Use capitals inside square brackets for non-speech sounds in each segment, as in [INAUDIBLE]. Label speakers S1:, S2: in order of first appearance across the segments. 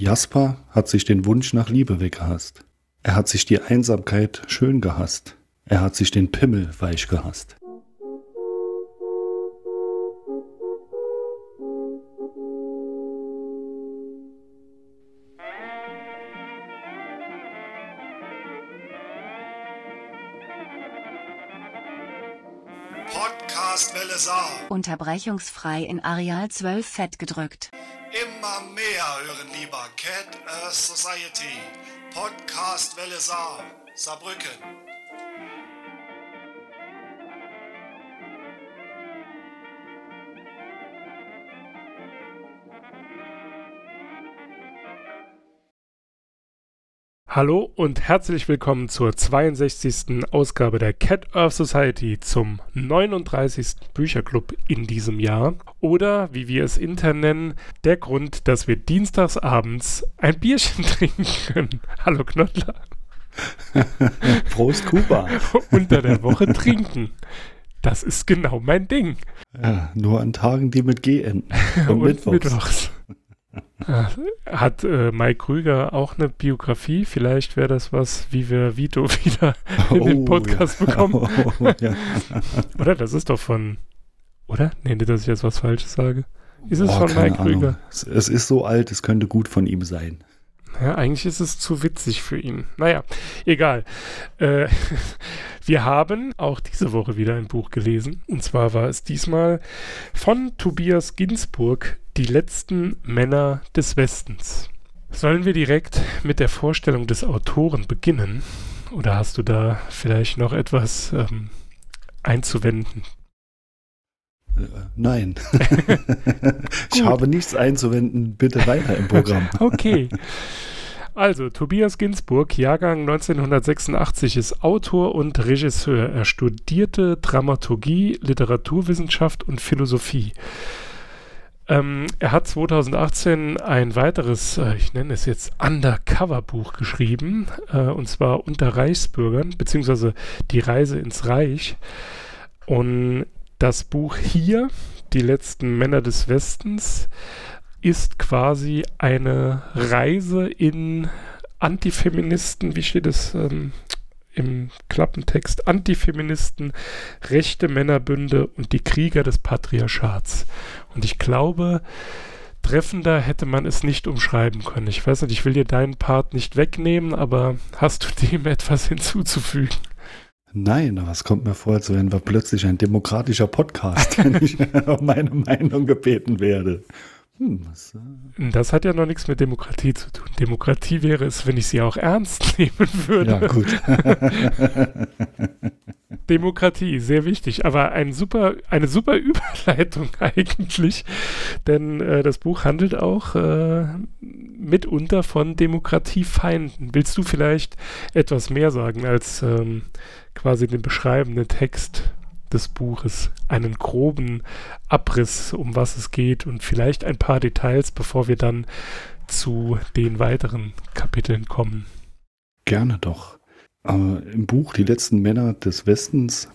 S1: Jasper hat sich den Wunsch nach Liebe weggehasst. Er hat sich die Einsamkeit schön gehasst. Er hat sich den Pimmel weich gehasst.
S2: Podcast Welle Saar.
S3: Unterbrechungsfrei in Areal 12 fett gedrückt.
S2: Immer mehr hören lieber Cat Earth Society. Podcast Welle Saar. Saarbrücken.
S4: Hallo und herzlich willkommen zur 62. Ausgabe der Cat Earth Society zum 39. Bücherclub in diesem Jahr. Oder, wie wir es intern nennen, der Grund, dass wir dienstagsabends ein Bierchen [LAUGHS] trinken können. Hallo Knottler. [LAUGHS]
S1: Prost Kuba. [LAUGHS]
S4: Unter der Woche trinken. Das ist genau mein Ding.
S1: Ja, nur an Tagen, die mit G enden. Und,
S4: Und
S1: Mittwochs.
S4: mittwochs. Ah, Hat äh, Mike Krüger auch eine Biografie? Vielleicht wäre das was, wie wir Vito [LAUGHS] wieder in den
S1: Oh,
S4: Podcast
S1: ja.
S4: bekommen. [LAUGHS]
S1: Oh, ja.
S4: Oder? Das ist doch von. Oder? Nee, nicht, dass ich jetzt was Falsches sage. Ist es
S1: Boah,
S4: von Mike. Krüger?
S1: Es, es ist so alt, es könnte gut von ihm sein.
S4: Ja, eigentlich ist es zu witzig für ihn. Naja, egal. Äh, [LAUGHS] wir haben auch diese Woche wieder ein Buch gelesen. Und zwar war es diesmal von Tobias Ginsburg, Die letzten Männer des Westens. Sollen wir direkt mit der Vorstellung des Autoren beginnen? Oder hast du da vielleicht noch etwas ähm, einzuwenden?
S1: Äh, Nein. [LAUGHS] ich habe nichts einzuwenden. Bitte weiter im Programm. [LAUGHS]
S4: Okay. Also, Tobias Ginsburg, Jahrgang 1986, ist Autor und Regisseur. Er studierte Dramaturgie, Literaturwissenschaft und Philosophie. Ähm, er hat 2018 ein weiteres, äh, ich nenne es jetzt Undercover-Buch geschrieben, äh, und zwar Unter Reichsbürgern, beziehungsweise Die Reise ins Reich. Und das Buch hier, Die letzten Männer des Westens, ist quasi eine Reise in Antifeministen, wie steht es ähm, im Klappentext, Antifeministen, rechte Männerbünde und die Krieger des Patriarchats. Und ich glaube, treffender hätte man es nicht umschreiben können. Ich weiß nicht, ich will dir deinen Part nicht wegnehmen, aber hast du dem [LAUGHS] etwas hinzuzufügen?
S1: Nein, aber es kommt mir vor, als wären wir plötzlich ein demokratischer Podcast, [LAUGHS] wenn ich um meine Meinung gebeten werde. Hm, was, äh,
S4: Das hat ja noch nichts mit Demokratie zu tun. Demokratie wäre es, wenn ich sie auch ernst [LAUGHS] nehmen würde.
S1: ja, gut. [LAUGHS]
S4: Demokratie, sehr wichtig, aber ein super, eine super [LAUGHS] Überleitung eigentlich, denn äh, das Buch handelt auch äh, mitunter von Demokratiefeinden. Willst du vielleicht etwas mehr sagen als ähm, quasi den beschreibenden Text des Buches, einen groben Abriss, um was es geht und vielleicht ein paar Details, bevor wir dann zu den weiteren Kapiteln kommen.
S1: Gerne doch. Aber Im Buch Die letzten Männer des Westens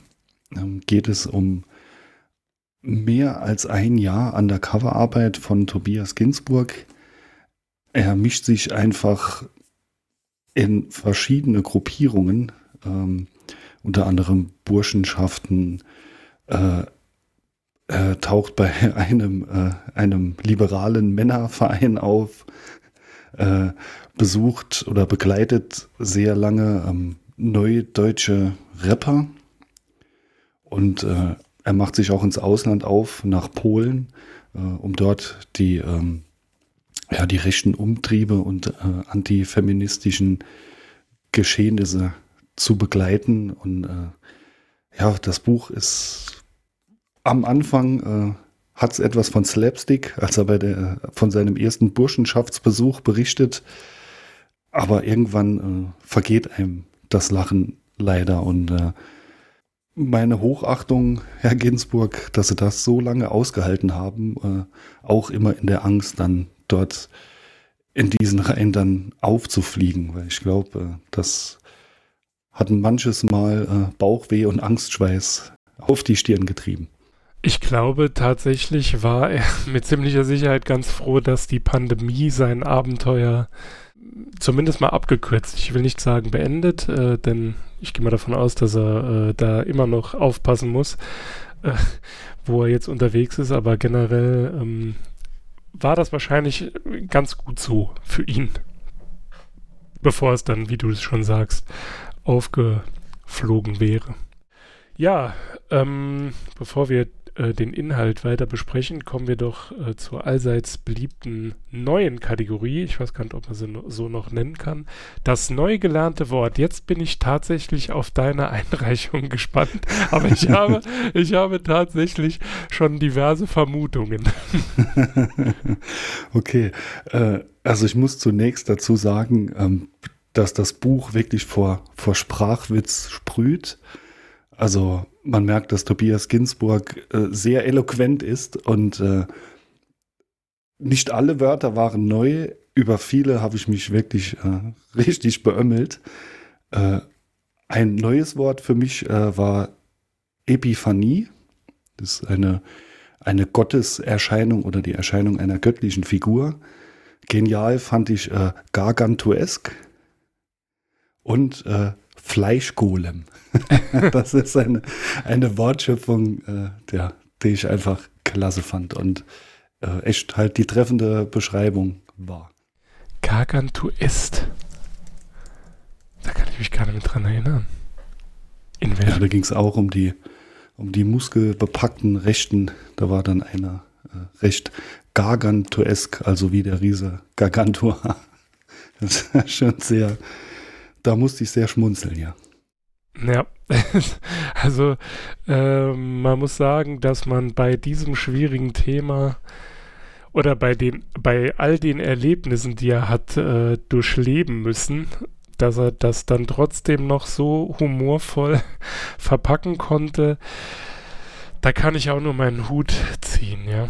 S1: ähm, geht es um mehr als ein Jahr Undercover-Arbeit von Tobias Ginsburg. Er mischt sich einfach in verschiedene Gruppierungen, ähm, unter anderem Burschenschaften, äh, er taucht bei [LAUGHS] einem, äh, einem liberalen Männerverein auf, äh, besucht oder begleitet sehr lange ähm, neudeutsche Rapper und äh, er macht sich auch ins Ausland auf, nach Polen, äh, um dort die, ähm, ja, die rechten Umtriebe und äh, antifeministischen Geschehnisse zu begleiten. Und äh, ja, das Buch ist am Anfang äh, hat es etwas von Slapstick, als er bei der, von seinem ersten Burschenschaftsbesuch berichtet. Aber irgendwann äh, vergeht einem das Lachen leider. Und äh, meine Hochachtung, Herr Ginsburg, dass Sie das so lange ausgehalten haben, äh, auch immer in der Angst, dann dort in diesen Reihen dann aufzufliegen. Weil ich glaube, äh, das hat manches Mal äh, Bauchweh und Angstschweiß auf die Stirn getrieben.
S4: Ich glaube tatsächlich war er [LAUGHS] mit ziemlicher Sicherheit ganz froh, dass die Pandemie sein Abenteuer zumindest mal abgekürzt. Ich will nicht sagen beendet, äh, denn ich gehe mal davon aus, dass er äh, da immer noch aufpassen muss, äh, wo er jetzt unterwegs ist. Aber generell ähm, war das wahrscheinlich ganz gut so für ihn, bevor es dann, wie du es schon sagst, aufgeflogen wäre. Ja, ähm, bevor wir äh, den Inhalt weiter besprechen, kommen wir doch äh, zur allseits beliebten neuen Kategorie. Ich weiß gar nicht, ob man sie so noch nennen kann. Das neu gelernte Wort. Jetzt bin ich tatsächlich auf deine [LAUGHS] Einreichung gespannt. Aber ich habe, [LAUGHS] ich habe tatsächlich schon diverse Vermutungen. [LAUGHS]
S1: okay. Äh, also ich muss zunächst dazu sagen, ähm, dass das Buch wirklich vor, vor Sprachwitz sprüht. Also man merkt, dass Tobias Ginsburg äh, sehr eloquent ist und äh, nicht alle Wörter waren neu. Über viele habe ich mich wirklich äh, [LAUGHS] richtig beömmelt. Äh, ein neues Wort für mich äh, war Epiphanie. Das ist eine, eine Gotteserscheinung oder die Erscheinung einer göttlichen Figur. Genial fand ich äh, Gargantuesk und äh, Fleischgolem. [LAUGHS] das ist eine, eine Wortschöpfung, äh, ja, die ich einfach klasse fand und äh, echt halt die treffende Beschreibung war.
S4: Gargantuest. Da kann ich mich gar nicht mehr dran erinnern.
S1: In ja, da ging es auch um die, um die muskelbepackten Rechten. Da war dann einer äh, recht gargantuesk, also wie der Riese Gargantua. [LAUGHS] Das ist schon sehr, da musste ich sehr schmunzeln, ja.
S4: Ja, [LAUGHS] also äh, man muss sagen, dass man bei diesem schwierigen Thema oder bei den, bei all den Erlebnissen, die er hat äh, durchleben müssen, dass er das dann trotzdem noch so humorvoll [LAUGHS] verpacken konnte, da kann ich auch nur meinen Hut ziehen, ja.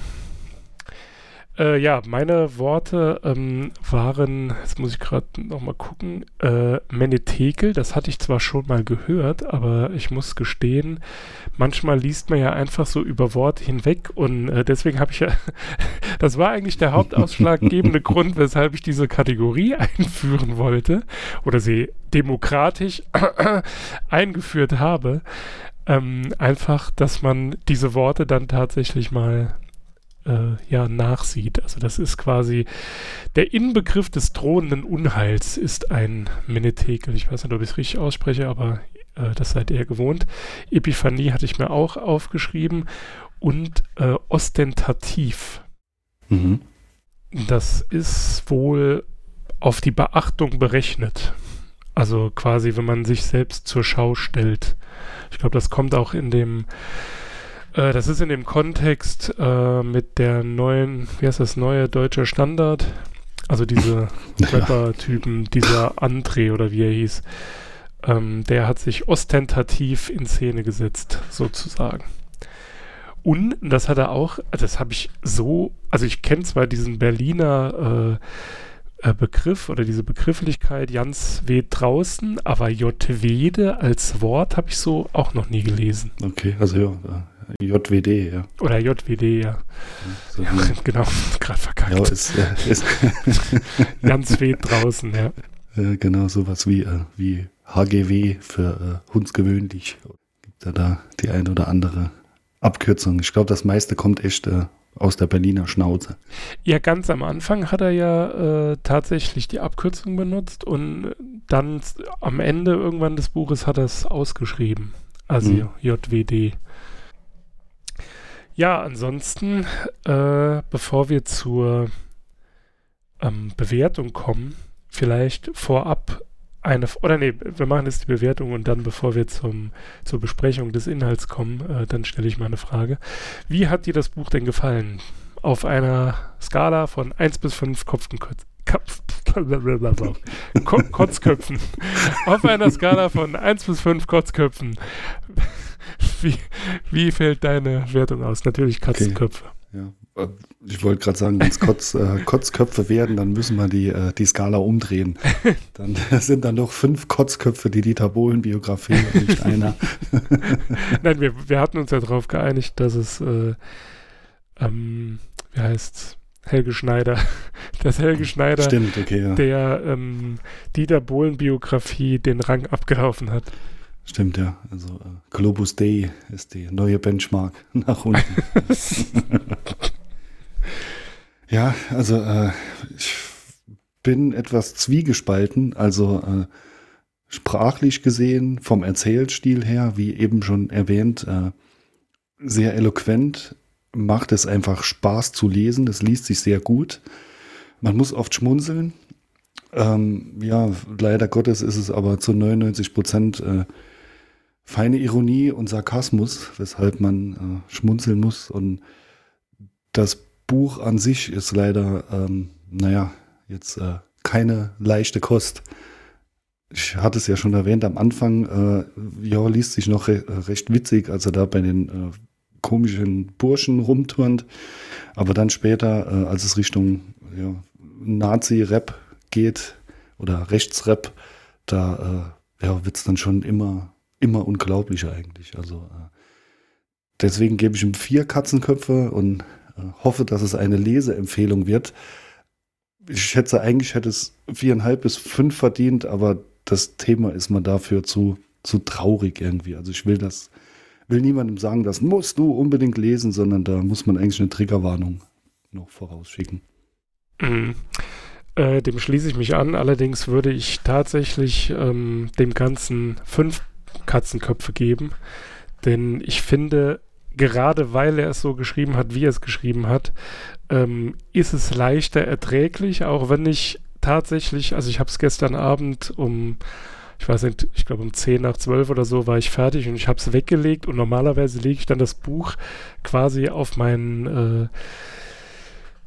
S4: Äh, ja, meine Worte ähm, waren, jetzt muss ich gerade nochmal gucken, äh, Menetekel, das hatte ich zwar schon mal gehört, aber ich muss gestehen, manchmal liest man ja einfach so über Worte hinweg und äh, deswegen habe ich ja, [LAUGHS] das war eigentlich der hauptausschlaggebende [LAUGHS] Grund, weshalb ich diese Kategorie [LAUGHS] einführen wollte oder sie demokratisch [CLEARS THROAT] eingeführt habe. Ähm, einfach, dass man diese Worte dann tatsächlich mal äh, ja, nachsieht. Also das ist quasi der Inbegriff des drohenden Unheils ist ein Menetekel. Ich weiß nicht, ob ich es richtig ausspreche, aber äh, das seid ihr gewohnt. Epiphanie hatte ich mir auch aufgeschrieben und äh, ostentativ. Mhm. Das ist wohl auf die Beachtung berechnet. Also quasi, wenn man sich selbst zur Schau stellt. Ich glaube, das kommt auch in dem äh, das ist in dem Kontext äh, mit der neuen, wie heißt das, neue deutsche Standard. Also diese [LAUGHS] Rapper-Typen, dieser André oder wie er hieß, ähm, der hat sich ostentativ in Szene gesetzt, sozusagen. Und das hat er auch, das habe ich so, also ich kenne zwar diesen Berliner äh, äh, Begriff oder diese Begrifflichkeit Jans weht draußen, aber Jwede als Wort habe ich so auch noch nie gelesen.
S1: Okay, also ja, JWD, ja.
S4: Oder JWD, ja. So ja [LAUGHS] genau, gerade verkackt. Ja, ist, äh, ist [LAUGHS] Ganz weh draußen, ja.
S1: Genau, sowas wie, äh, wie HGW für äh, hundsgewöhnlich. Gibt ja da die ein oder andere Abkürzung. Ich glaube, das meiste kommt echt äh, aus der Berliner Schnauze.
S4: Ja, ganz am Anfang hat er ja äh, tatsächlich die Abkürzung benutzt und dann am Ende irgendwann des Buches hat er es ausgeschrieben. Also hm. JWD. Ja, ansonsten, äh, bevor wir zur ähm, Bewertung kommen, vielleicht vorab eine, oder nee, wir machen jetzt die Bewertung und dann, bevor wir zum, zur Besprechung des Inhalts kommen, äh, dann stelle ich mal eine Frage. Wie hat dir das Buch denn gefallen? Auf einer Skala von 1 bis 5 Kopfenköpfen. Kotzköpfen. Auf einer Skala von 1 bis 5 Kotzköpfen. [LAUGHS] wie, wie fällt deine Wertung aus? Natürlich Katzenköpfe.
S1: Okay. Ja, äh, ich wollte gerade sagen, wenn es Kotz, äh, [LAUGHS] Kotzköpfe werden, dann müssen wir die, äh, die Skala umdrehen. [LAUGHS] Dann sind dann noch fünf Kotzköpfe die Dieter Bohlen-Biografie und nicht einer.
S4: Nein, wir, wir hatten uns ja darauf geeinigt, dass es, äh, ähm, wie heißt Helge Schneider, dass Helge Schneider
S1: Stimmt, okay, ja.
S4: der ähm, Dieter Bohlen-Biografie den Rang abgelaufen hat.
S1: Stimmt, ja. Also äh, Globus Day ist die neue Benchmark [LAUGHS] nach unten. [LAUGHS] ja, also äh, ich bin etwas zwiegespalten. Also äh, sprachlich gesehen, vom Erzählstil her, wie eben schon erwähnt, äh, sehr eloquent. Macht es einfach Spaß zu lesen. Das liest sich sehr gut. Man muss oft schmunzeln. Ähm, ja, leider Gottes ist es aber zu 99 Prozent äh, feine Ironie und Sarkasmus, weshalb man äh, schmunzeln muss. Und das Buch an sich ist leider, ähm, naja, jetzt äh, keine leichte Kost. Ich hatte es ja schon erwähnt am Anfang, äh, ja, liest sich noch re recht witzig, als er da bei den äh, komischen Burschen rumturnt. Aber dann später, äh, als es Richtung ja, Nazi-Rap geht oder Rechtsrap, da äh, ja, wird es dann schon immer immer unglaublicher eigentlich. Also äh, deswegen gebe ich ihm vier Katzenköpfe und äh, hoffe, dass es eine Leseempfehlung wird. Ich schätze, eigentlich hätte es viereinhalb bis fünf verdient, aber das Thema ist mir dafür zu, zu traurig irgendwie. Also ich will das, will niemandem sagen, das musst du unbedingt lesen, sondern da muss man eigentlich eine Triggerwarnung noch vorausschicken.
S4: Mhm. Äh, dem schließe ich mich an. Allerdings würde ich tatsächlich ähm, dem Ganzen fünf Katzenköpfe geben. Denn ich finde, gerade weil er es so geschrieben hat, wie er es geschrieben hat, ähm, ist es leichter erträglich, auch wenn ich tatsächlich, also ich habe es gestern Abend um, ich weiß nicht, ich glaube um 10 nach 12 oder so war ich fertig und ich habe es weggelegt und normalerweise lege ich dann das Buch quasi auf meinen äh,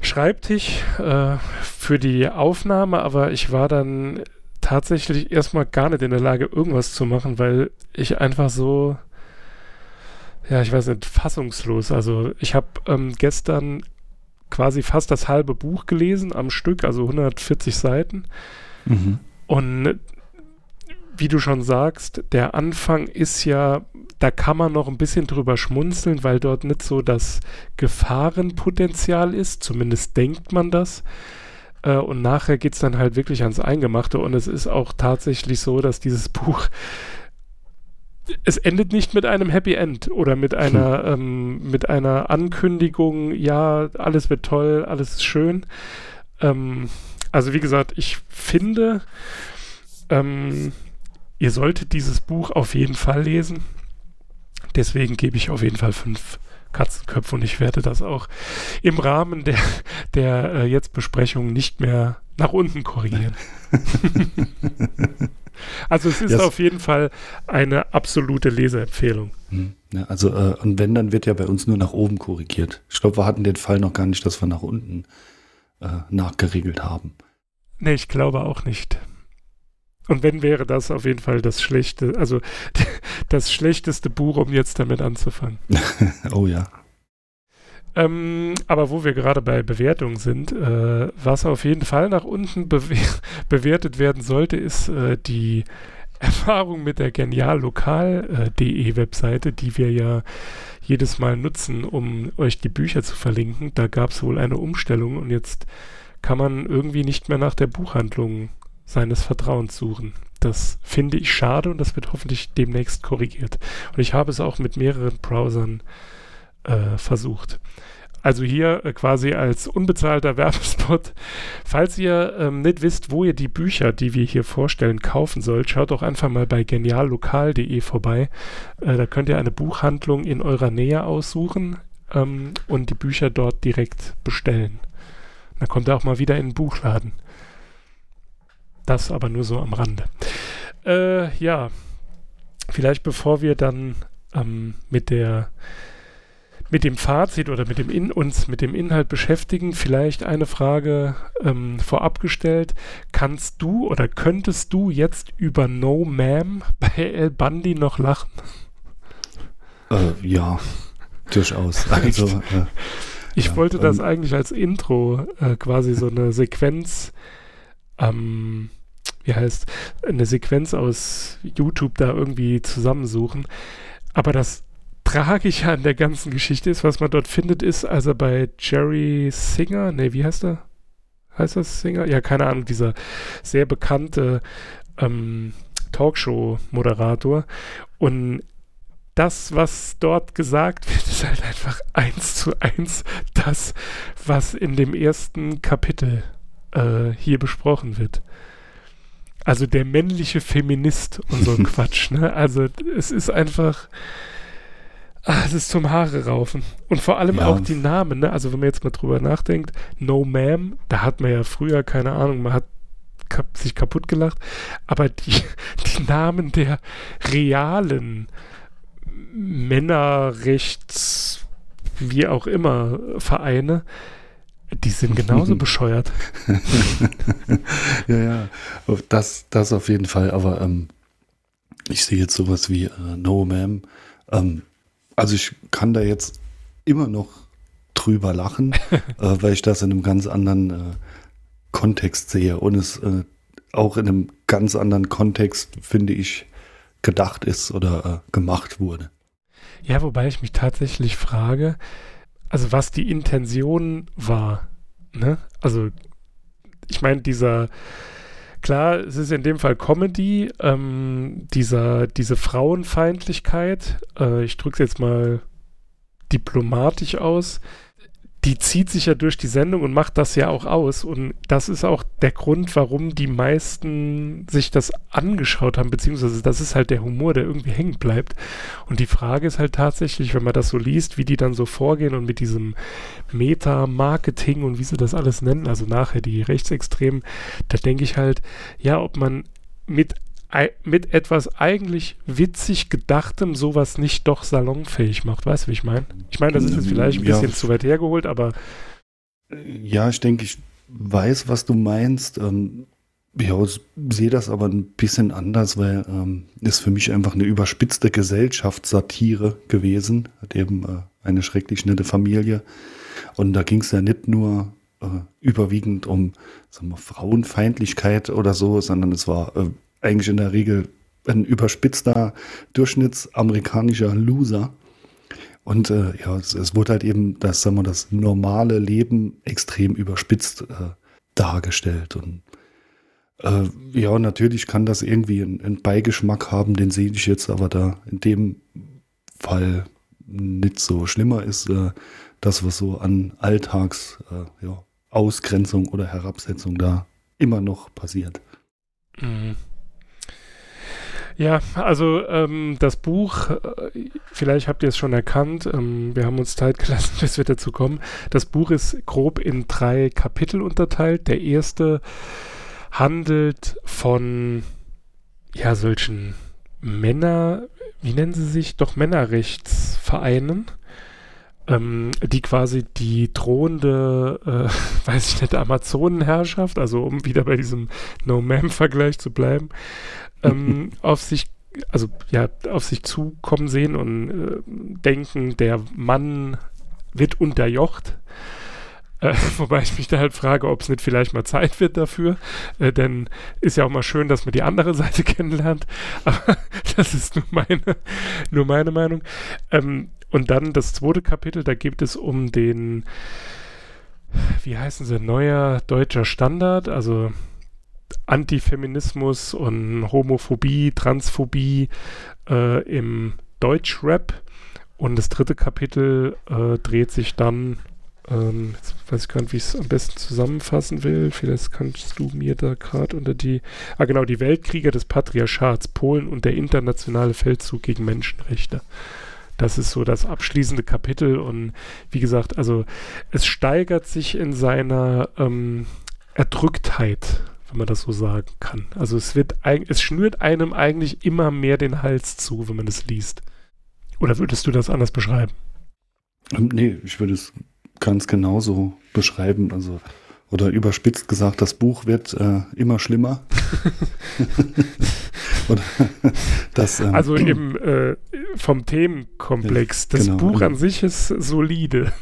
S4: Schreibtisch äh, für die Aufnahme, aber ich war dann tatsächlich erstmal gar nicht in der Lage, irgendwas zu machen, weil ich einfach so, ja, ich weiß nicht, fassungslos. Also ich habe ähm, gestern quasi fast das halbe Buch gelesen am Stück, also 140 Seiten. Mhm. Und wie du schon sagst, der Anfang ist ja, da kann man noch ein bisschen drüber schmunzeln, weil dort nicht so das Gefahrenpotenzial ist, zumindest denkt man das. Äh, und nachher geht es dann halt wirklich ans Eingemachte. Und es ist auch tatsächlich so, dass dieses [LAUGHS] Buch es endet nicht mit einem Happy End oder mit einer, hm. ähm, mit einer Ankündigung, ja, alles wird toll, alles ist schön. Ähm, also wie gesagt, ich finde, ähm, ihr solltet dieses Buch auf jeden Fall lesen. Deswegen gebe ich auf jeden Fall fünf Katzenköpfe und ich werde das auch im Rahmen der, der äh, jetzt Besprechung nicht mehr nach unten korrigieren. [LAUGHS] also es ist yes. auf jeden Fall eine absolute Leseempfehlung.
S1: Hm. Ja, also äh, und wenn, dann wird ja bei uns nur nach oben korrigiert. Ich glaube, wir hatten den Fall noch gar nicht, dass wir nach unten äh, nachgeregelt haben.
S4: Nee, ich glaube auch nicht. Und wenn wäre das auf jeden Fall das schlechte, also [LAUGHS] das schlechteste Buch, um jetzt damit anzufangen. [LAUGHS]
S1: oh ja.
S4: Ähm, aber wo wir gerade bei Bewertungen sind, äh, was auf jeden Fall nach unten [LAUGHS] bewe bewertet werden sollte, ist äh, die Erfahrung mit der geniallokal.de Webseite, die wir ja jedes Mal nutzen, um euch die Bücher zu verlinken. Da gab es wohl eine Umstellung und jetzt kann man irgendwie nicht mehr nach der Buchhandlung seines Vertrauens suchen. Das finde ich schade und das wird hoffentlich demnächst korrigiert. Und ich habe es auch mit mehreren Browsern äh, versucht. Also hier äh, quasi als unbezahlter [LAUGHS] Werbespot. Falls ihr ähm, nicht wisst, wo ihr die Bücher, die wir hier vorstellen, kaufen sollt, schaut doch einfach mal bei geniallokal.de vorbei. Äh, da könnt ihr eine Buchhandlung in eurer Nähe aussuchen ähm, und die Bücher dort direkt bestellen. Dann kommt ihr auch mal wieder in den Buchladen. Das aber nur so am Rande. Äh, ja, vielleicht bevor wir dann ähm, mit der mit dem Fazit oder mit dem in uns mit dem Inhalt beschäftigen, vielleicht eine Frage ähm, vorab gestellt. Kannst du oder könntest du jetzt über No Ma'am bei El Bundy noch lachen?
S1: Äh, ja, durchaus. Also, äh,
S4: Ich
S1: Ja,
S4: wollte das
S1: ähm,
S4: eigentlich als Intro äh, quasi so eine Sequenz, ähm, wie heißt, eine Sequenz aus YouTube da irgendwie zusammensuchen. Aber das Tragische an der ganzen Geschichte ist, was man dort findet, ist also bei Jerry Singer, nee, wie heißt er? Heißt das Singer? Ja, keine Ahnung, dieser sehr bekannte ähm, Talkshow-Moderator. Und das, was dort gesagt wird, ist halt einfach eins zu eins das, was in dem ersten Kapitel äh, hier besprochen wird. Also der männliche Feminist und so ein [LAUGHS] Quatsch, ne? Also es ist einfach, ah, es ist zum Haare raufen. Und vor allem
S1: Ja.
S4: auch die Namen, ne? Also wenn man jetzt mal drüber nachdenkt, No Ma'am, da hat man ja früher, keine Ahnung, man hat kap sich kaputt gelacht, aber die, [LAUGHS] die Namen der realen Männerrechts, wie auch immer, Vereine, die sind genauso [LAUGHS] bescheuert.
S1: ja, ja, das, das auf jeden Fall. Aber ähm, ich sehe jetzt sowas wie äh, No Ma'am. Ähm, also ich kann da jetzt immer noch drüber lachen, [LAUGHS] äh, weil ich das in einem ganz anderen äh, Kontext sehe und es äh, auch in einem ganz anderen Kontext, finde ich, gedacht ist oder äh, gemacht wurde.
S4: Ja, wobei ich mich tatsächlich frage, also was die Intention war. Ne? Also, ich meine, dieser, klar, es ist in dem Fall Comedy, ähm, dieser, diese Frauenfeindlichkeit, äh, ich drücke es jetzt mal diplomatisch aus, die zieht sich ja durch die Sendung und macht das ja auch aus. Und das ist auch der Grund, warum die meisten sich das angeschaut haben, beziehungsweise das ist halt der Humor, der irgendwie hängen bleibt. Und die Frage ist halt tatsächlich, wenn man das so liest, wie die dann so vorgehen und mit diesem Meta-Marketing und wie sie das alles nennen, also nachher die Rechtsextremen, da denke ich halt, ja, ob man mit mit etwas eigentlich witzig gedachtem sowas nicht doch salonfähig macht. Weißt du, wie ich meine? Ich meine, das ist jetzt vielleicht ein
S1: Ja.
S4: bisschen zu weit hergeholt, aber
S1: Ja, ich denke, ich weiß, was du meinst. Ähm, ja, ich sehe das aber ein bisschen anders, weil ähm, ist für mich einfach eine überspitzte Gesellschaftssatire gewesen. Hat eben äh, eine schrecklich nette Familie. Und da ging es ja nicht nur äh, überwiegend um sagen wir, Frauenfeindlichkeit oder so, sondern es war äh, eigentlich in der Regel ein überspitzter durchschnittsamerikanischer Loser. Und äh, ja, es, es wurde halt eben das, sagen wir, das normale Leben extrem überspitzt äh, dargestellt. Und äh, ja, natürlich kann das irgendwie einen, einen Beigeschmack haben, den sehe ich jetzt aber da in dem Fall nicht so schlimmer ist, äh, das, was so an Alltags äh, ja, oder Herabsetzung da immer noch passiert.
S4: Mhm. Ja, also ähm, das Buch, äh, vielleicht habt ihr es schon erkannt, ähm, wir haben uns Zeit gelassen, [LAUGHS] bis wir dazu kommen. Das Buch ist grob in drei Kapitel unterteilt. Der erste handelt von ja solchen Männer, wie nennen sie sich? Doch Männerrechtsvereinen, ähm, die quasi die drohende, äh, [LAUGHS] weiß ich nicht, Amazonenherrschaft, also um wieder bei diesem No-Man-Vergleich zu bleiben, ähm, [LAUGHS] auf sich, also ja, auf sich zukommen sehen und äh, denken, der Mann wird unterjocht. Äh, [LAUGHS] wobei ich mich da halt frage, ob es nicht vielleicht mal Zeit wird dafür. Äh, denn ist ja auch mal schön, dass man die andere Seite kennenlernt. Aber das ist nur meine, nur meine Meinung. Ähm, und dann das zweite Kapitel, da geht es um den, wie heißen sie, neuer deutscher Standard, also Antifeminismus und Homophobie, Transphobie äh, im Deutschrap. Und das dritte Kapitel äh, dreht sich dann, ähm, jetzt weiß ich gar nicht, wie ich es am besten zusammenfassen will. Vielleicht kannst du mir da gerade unter die, ah genau, die Weltkrieger des Patriarchats, Polen und der internationale Feldzug gegen Menschenrechte. Das ist so das abschließende Kapitel und wie gesagt, also es steigert sich in seiner ähm, Erdrücktheit, wenn man das so sagen kann. Also es wird, es schnürt einem eigentlich immer mehr den Hals zu, wenn man es liest. Oder würdest du das anders beschreiben?
S1: Ähm, nee, ich würde es ganz genauso beschreiben. Also oder überspitzt gesagt, das Buch wird äh, immer schlimmer. [LAUGHS] [LAUGHS] [LAUGHS]
S4: das, ähm, also [CLEARS THROAT] im, äh, vom Themenkomplex. Das genau, Buch an sich ist solide.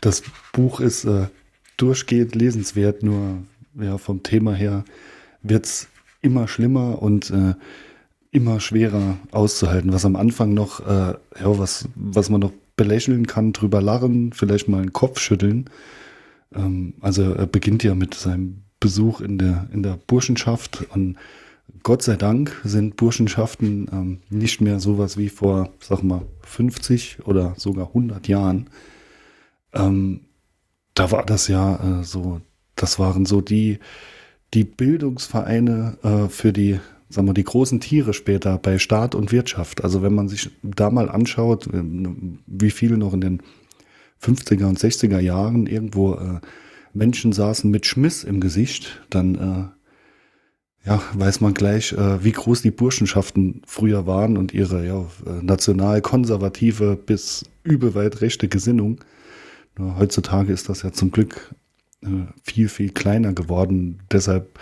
S1: Das Buch ist äh, durchgehend lesenswert, nur ja, vom Thema her wird es immer schlimmer und äh, immer schwerer auszuhalten. Was am Anfang noch, äh, ja, was, was man noch belächeln kann, drüber lachen, vielleicht mal einen Kopf schütteln. Ähm, also er beginnt ja mit seinem Besuch in der, in der Burschenschaft und Gott sei Dank sind Burschenschaften ähm, nicht mehr sowas wie vor, sag mal, 50 oder sogar 100 Jahren. Ähm, da war das ja äh, so, das waren so die, die Bildungsvereine äh, für die, sagen wir, die großen Tiere später bei Staat und Wirtschaft. Also wenn man sich da mal anschaut, äh, wie viele noch in den 50er und 60er Jahren irgendwo äh, Menschen saßen mit Schmiss im Gesicht, dann äh, ja, weiß man gleich, äh, wie groß die Burschenschaften früher waren und ihre ja, äh, national-konservative bis übelweit rechte Gesinnung. Nur heutzutage ist das ja zum Glück äh, viel, viel kleiner geworden. Deshalb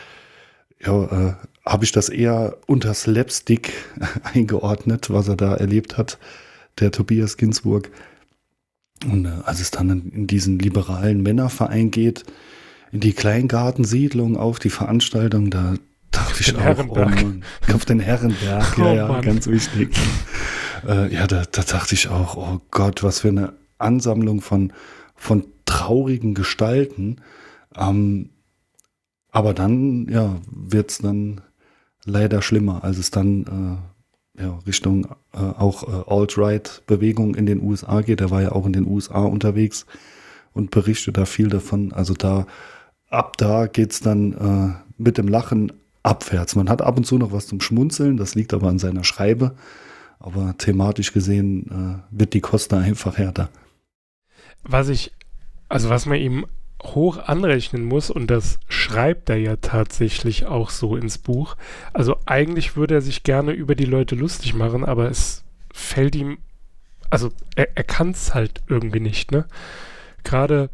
S1: ja, äh, habe ich das eher unter Slapstick [LAUGHS] eingeordnet, was er da erlebt hat, der Tobias Ginsburg. Und äh, als es dann in diesen liberalen Männerverein geht, in die Kleingartensiedlung auf die Veranstaltung, da dachte ich auch, oh Mann, auf den Herrenberg, ja, oh ja, ganz wichtig. äh, ja, da, da dachte ich auch, oh Gott, was für eine Ansammlung von, von traurigen Gestalten. Ähm, aber dann, ja, wird es dann leider schlimmer, als es dann äh, ja, Richtung äh, auch äh, Alt-Right-Bewegung in den USA geht. Er war ja auch in den USA unterwegs und berichtet da viel davon. Also da, ab da geht's dann äh, mit dem Lachen abwärts. Man hat ab und zu noch was zum Schmunzeln, das liegt aber an seiner Schreibe. Aber thematisch gesehen äh, wird die Kosten einfach härter.
S4: Was ich, also was man ihm hoch anrechnen muss und das schreibt er ja tatsächlich auch so ins Buch. Also eigentlich würde er sich gerne über die Leute lustig machen, aber es fällt ihm, also er, er kann es halt irgendwie nicht, ne? Gerade,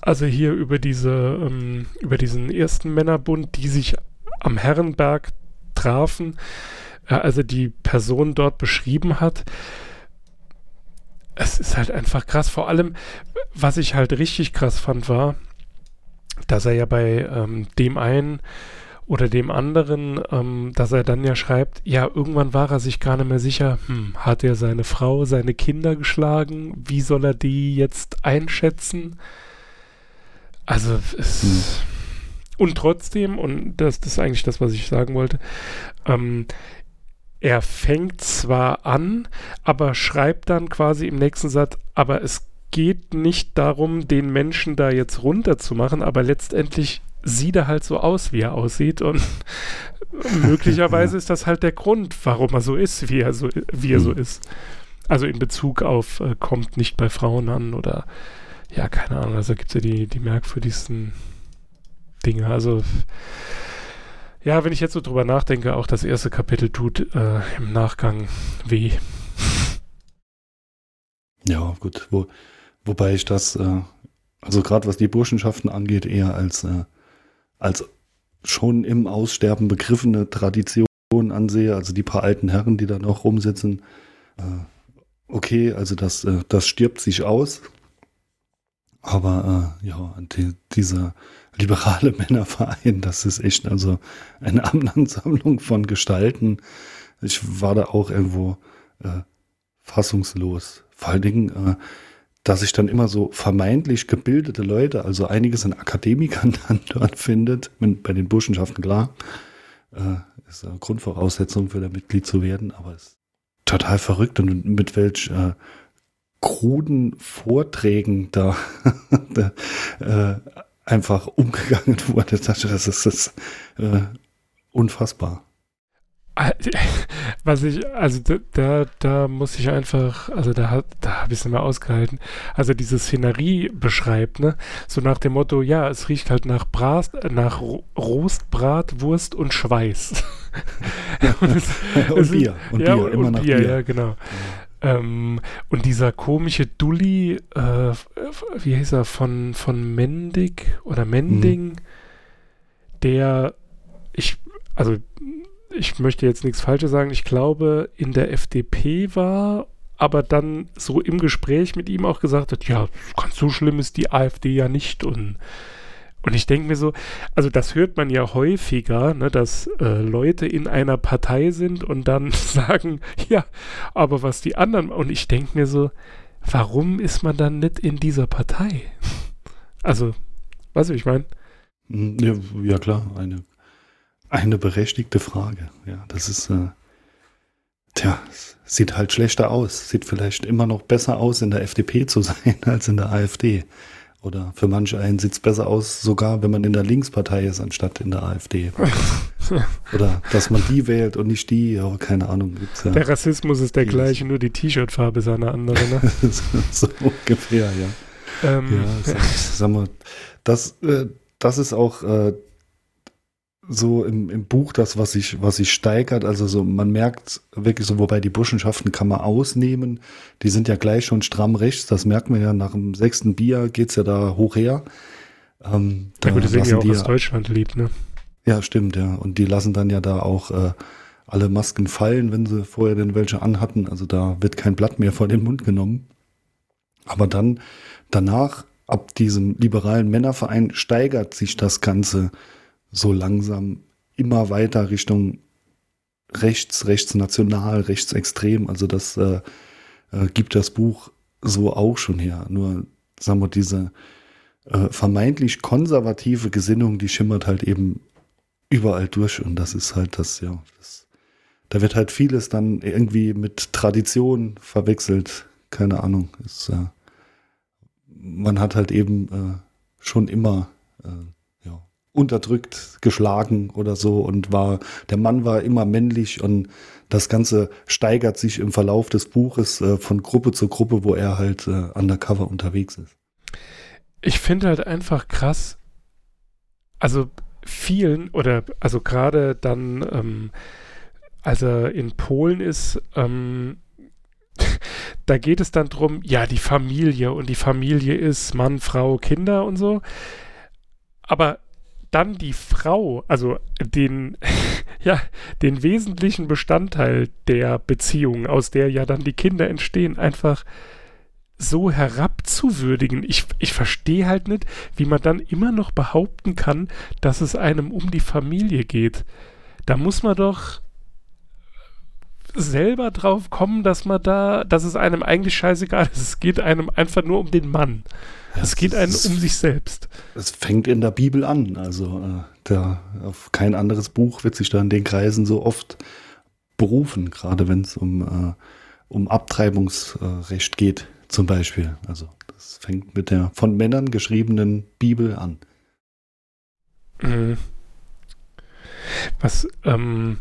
S4: also hier über diese, ähm, über diesen ersten Männerbund, die sich am Herrenberg trafen, äh, also die Person dort beschrieben hat, es ist halt einfach krass. Vor allem, was ich halt richtig krass fand, war, dass er ja bei ähm, dem einen oder dem anderen, ähm, dass er dann ja schreibt, ja, irgendwann war er sich gar nicht mehr sicher, hm, hat er seine Frau, seine Kinder geschlagen? Wie soll er die jetzt einschätzen? Also es. Und trotzdem, und das, das, ist eigentlich das, was ich sagen wollte, ähm, er fängt zwar an, aber schreibt dann quasi im nächsten Satz, aber es geht nicht darum, den Menschen da jetzt runterzumachen, aber letztendlich sieht er halt so aus, wie er aussieht und [LAUGHS] möglicherweise ist das halt der Grund, warum er so ist, wie er so, wie er mhm. so ist. Also in Bezug auf äh, kommt nicht bei Frauen an oder ja, keine Ahnung, also gibt es ja die, die merkwürdigsten Dinge. Also ja, wenn ich jetzt so drüber nachdenke, auch das erste Kapitel tut äh, im Nachgang weh.
S1: Ja, gut. Wo, wobei ich das, äh, also gerade was die Burschenschaften angeht, eher als, äh, als schon im Aussterben begriffene Tradition ansehe. Also die paar alten Herren, die da noch rumsitzen. Äh, okay, also das, äh, das stirbt sich aus. Aber äh, ja, die, dieser liberale [LAUGHS] Männerverein, das ist echt also eine [LAUGHS] Ansammlung von Gestalten. Ich war da auch irgendwo äh, fassungslos. Vor allen Dingen, äh, dass sich dann immer so vermeintlich gebildete Leute, also einiges an Akademikern [LAUGHS] dann dort findet, bei den Burschenschaften klar, äh, ist eine Grundvoraussetzung für da Mitglied zu werden, aber es ist total verrückt und mit welch äh, kruden Vorträgen da, [LAUGHS] da äh, einfach umgegangen wurde. Das ist, das ist äh, unfassbar.
S4: Was ich, also da, da muss ich einfach, also da, da habe ich es nicht mehr ausgehalten. Also diese Szenerie beschreibt, ne? So nach dem Motto, ja, es riecht halt nach Bras, nach Rost, Brat, Wurst und Schweiß. [LAUGHS]
S1: und, es, und Bier. Und
S4: ja, Bier, immer und nach Bier, Bier. Ja, genau. Ähm, und dieser komische Dulli, äh, wie hieß er, von, von Mendig oder Mending, mhm. der, ich, also ich möchte jetzt nichts Falsches sagen, ich glaube, in der FDP war, aber dann so im Gespräch mit ihm auch gesagt hat, ja, ganz so schlimm ist die AfD ja nicht und und ich denke mir so, also das hört man ja häufiger, ne, dass äh, Leute in einer Partei sind und dann [LAUGHS] sagen, ja, aber was die anderen, und ich denke mir so, warum ist man dann nicht in dieser Partei? Also, weißt du, ich meine?
S1: Hm, ja, ja, klar, eine, eine berechtigte Frage. Ja, das ist, äh, tja, sieht halt schlechter aus. Sieht vielleicht immer noch besser aus, in der FDP zu [LAUGHS] sein als in der AfD. Oder für manche einen sieht es besser aus, sogar wenn man in der Linkspartei ist, anstatt in der AfD. [LAUGHS] Oder dass man die wählt und nicht die, ja, keine Ahnung.
S4: Ja der Rassismus ist der gleiche, nur die T-Shirt-Farbe ist eine andere. Ne? [LAUGHS]
S1: so ungefähr, ja. Ähm, ja, sag, mal, das, äh, das ist auch äh, so im, im Buch das, was sich, was sich steigert. Also so, man merkt wirklich so, wobei die Burschenschaften kann man ausnehmen. Die sind ja gleich schon stramm rechts. Das merkt man ja nach dem sechsten Bier geht's ja da hoch her.
S4: Ähm, da ja gut, die sind ja auch aus Deutschland liebt, ne?
S1: Ja, stimmt, ja. Und die lassen dann ja da auch äh, alle Masken fallen, wenn sie vorher denn welche anhatten. Also da wird kein Blatt mehr vor den Mund genommen. Aber dann, danach, ab diesem liberalen Männerverein, steigert sich das Ganze so langsam immer weiter Richtung rechts, rechtsnational, rechtsextrem. Also das äh, äh, gibt das Buch so auch schon her. Nur, sagen wir, diese äh, vermeintlich konservative Gesinnung, die schimmert halt eben überall durch. Und das ist halt das, ja, das, da wird halt vieles dann irgendwie mit Tradition verwechselt. Keine Ahnung. Es, äh, man hat halt eben äh, schon immer äh, unterdrückt, geschlagen oder so und war, der Mann war immer männlich und das Ganze steigert sich im Verlauf des Buches äh, von Gruppe zu Gruppe, wo er halt äh, undercover unterwegs ist.
S4: Ich finde halt einfach krass, also vielen oder also gerade dann, ähm, als er in Polen ist, ähm, [LAUGHS] da geht es dann drum, ja, die Familie und die Familie ist Mann, Frau, Kinder und so. Aber dann die Frau, also den, [LAUGHS] ja, den wesentlichen Bestandteil der Beziehung, aus der ja dann die Kinder entstehen, einfach so herabzuwürdigen. Ich, ich verstehe halt nicht, wie man dann immer noch behaupten kann, dass es einem um die Familie geht. Da muss man doch selber drauf kommen, dass man da, dass es einem eigentlich scheißegal ist. Es geht einem einfach nur um den Mann. Ja, es geht einem um sich selbst.
S1: Es fängt in der Bibel an. Also äh, der, auf kein anderes Buch wird sich da in den Kreisen so oft berufen, gerade wenn es um, äh, um Abtreibungsrecht geht, zum Beispiel. Also das fängt mit der von Männern geschriebenen Bibel an.
S4: Mhm. Was, ähm,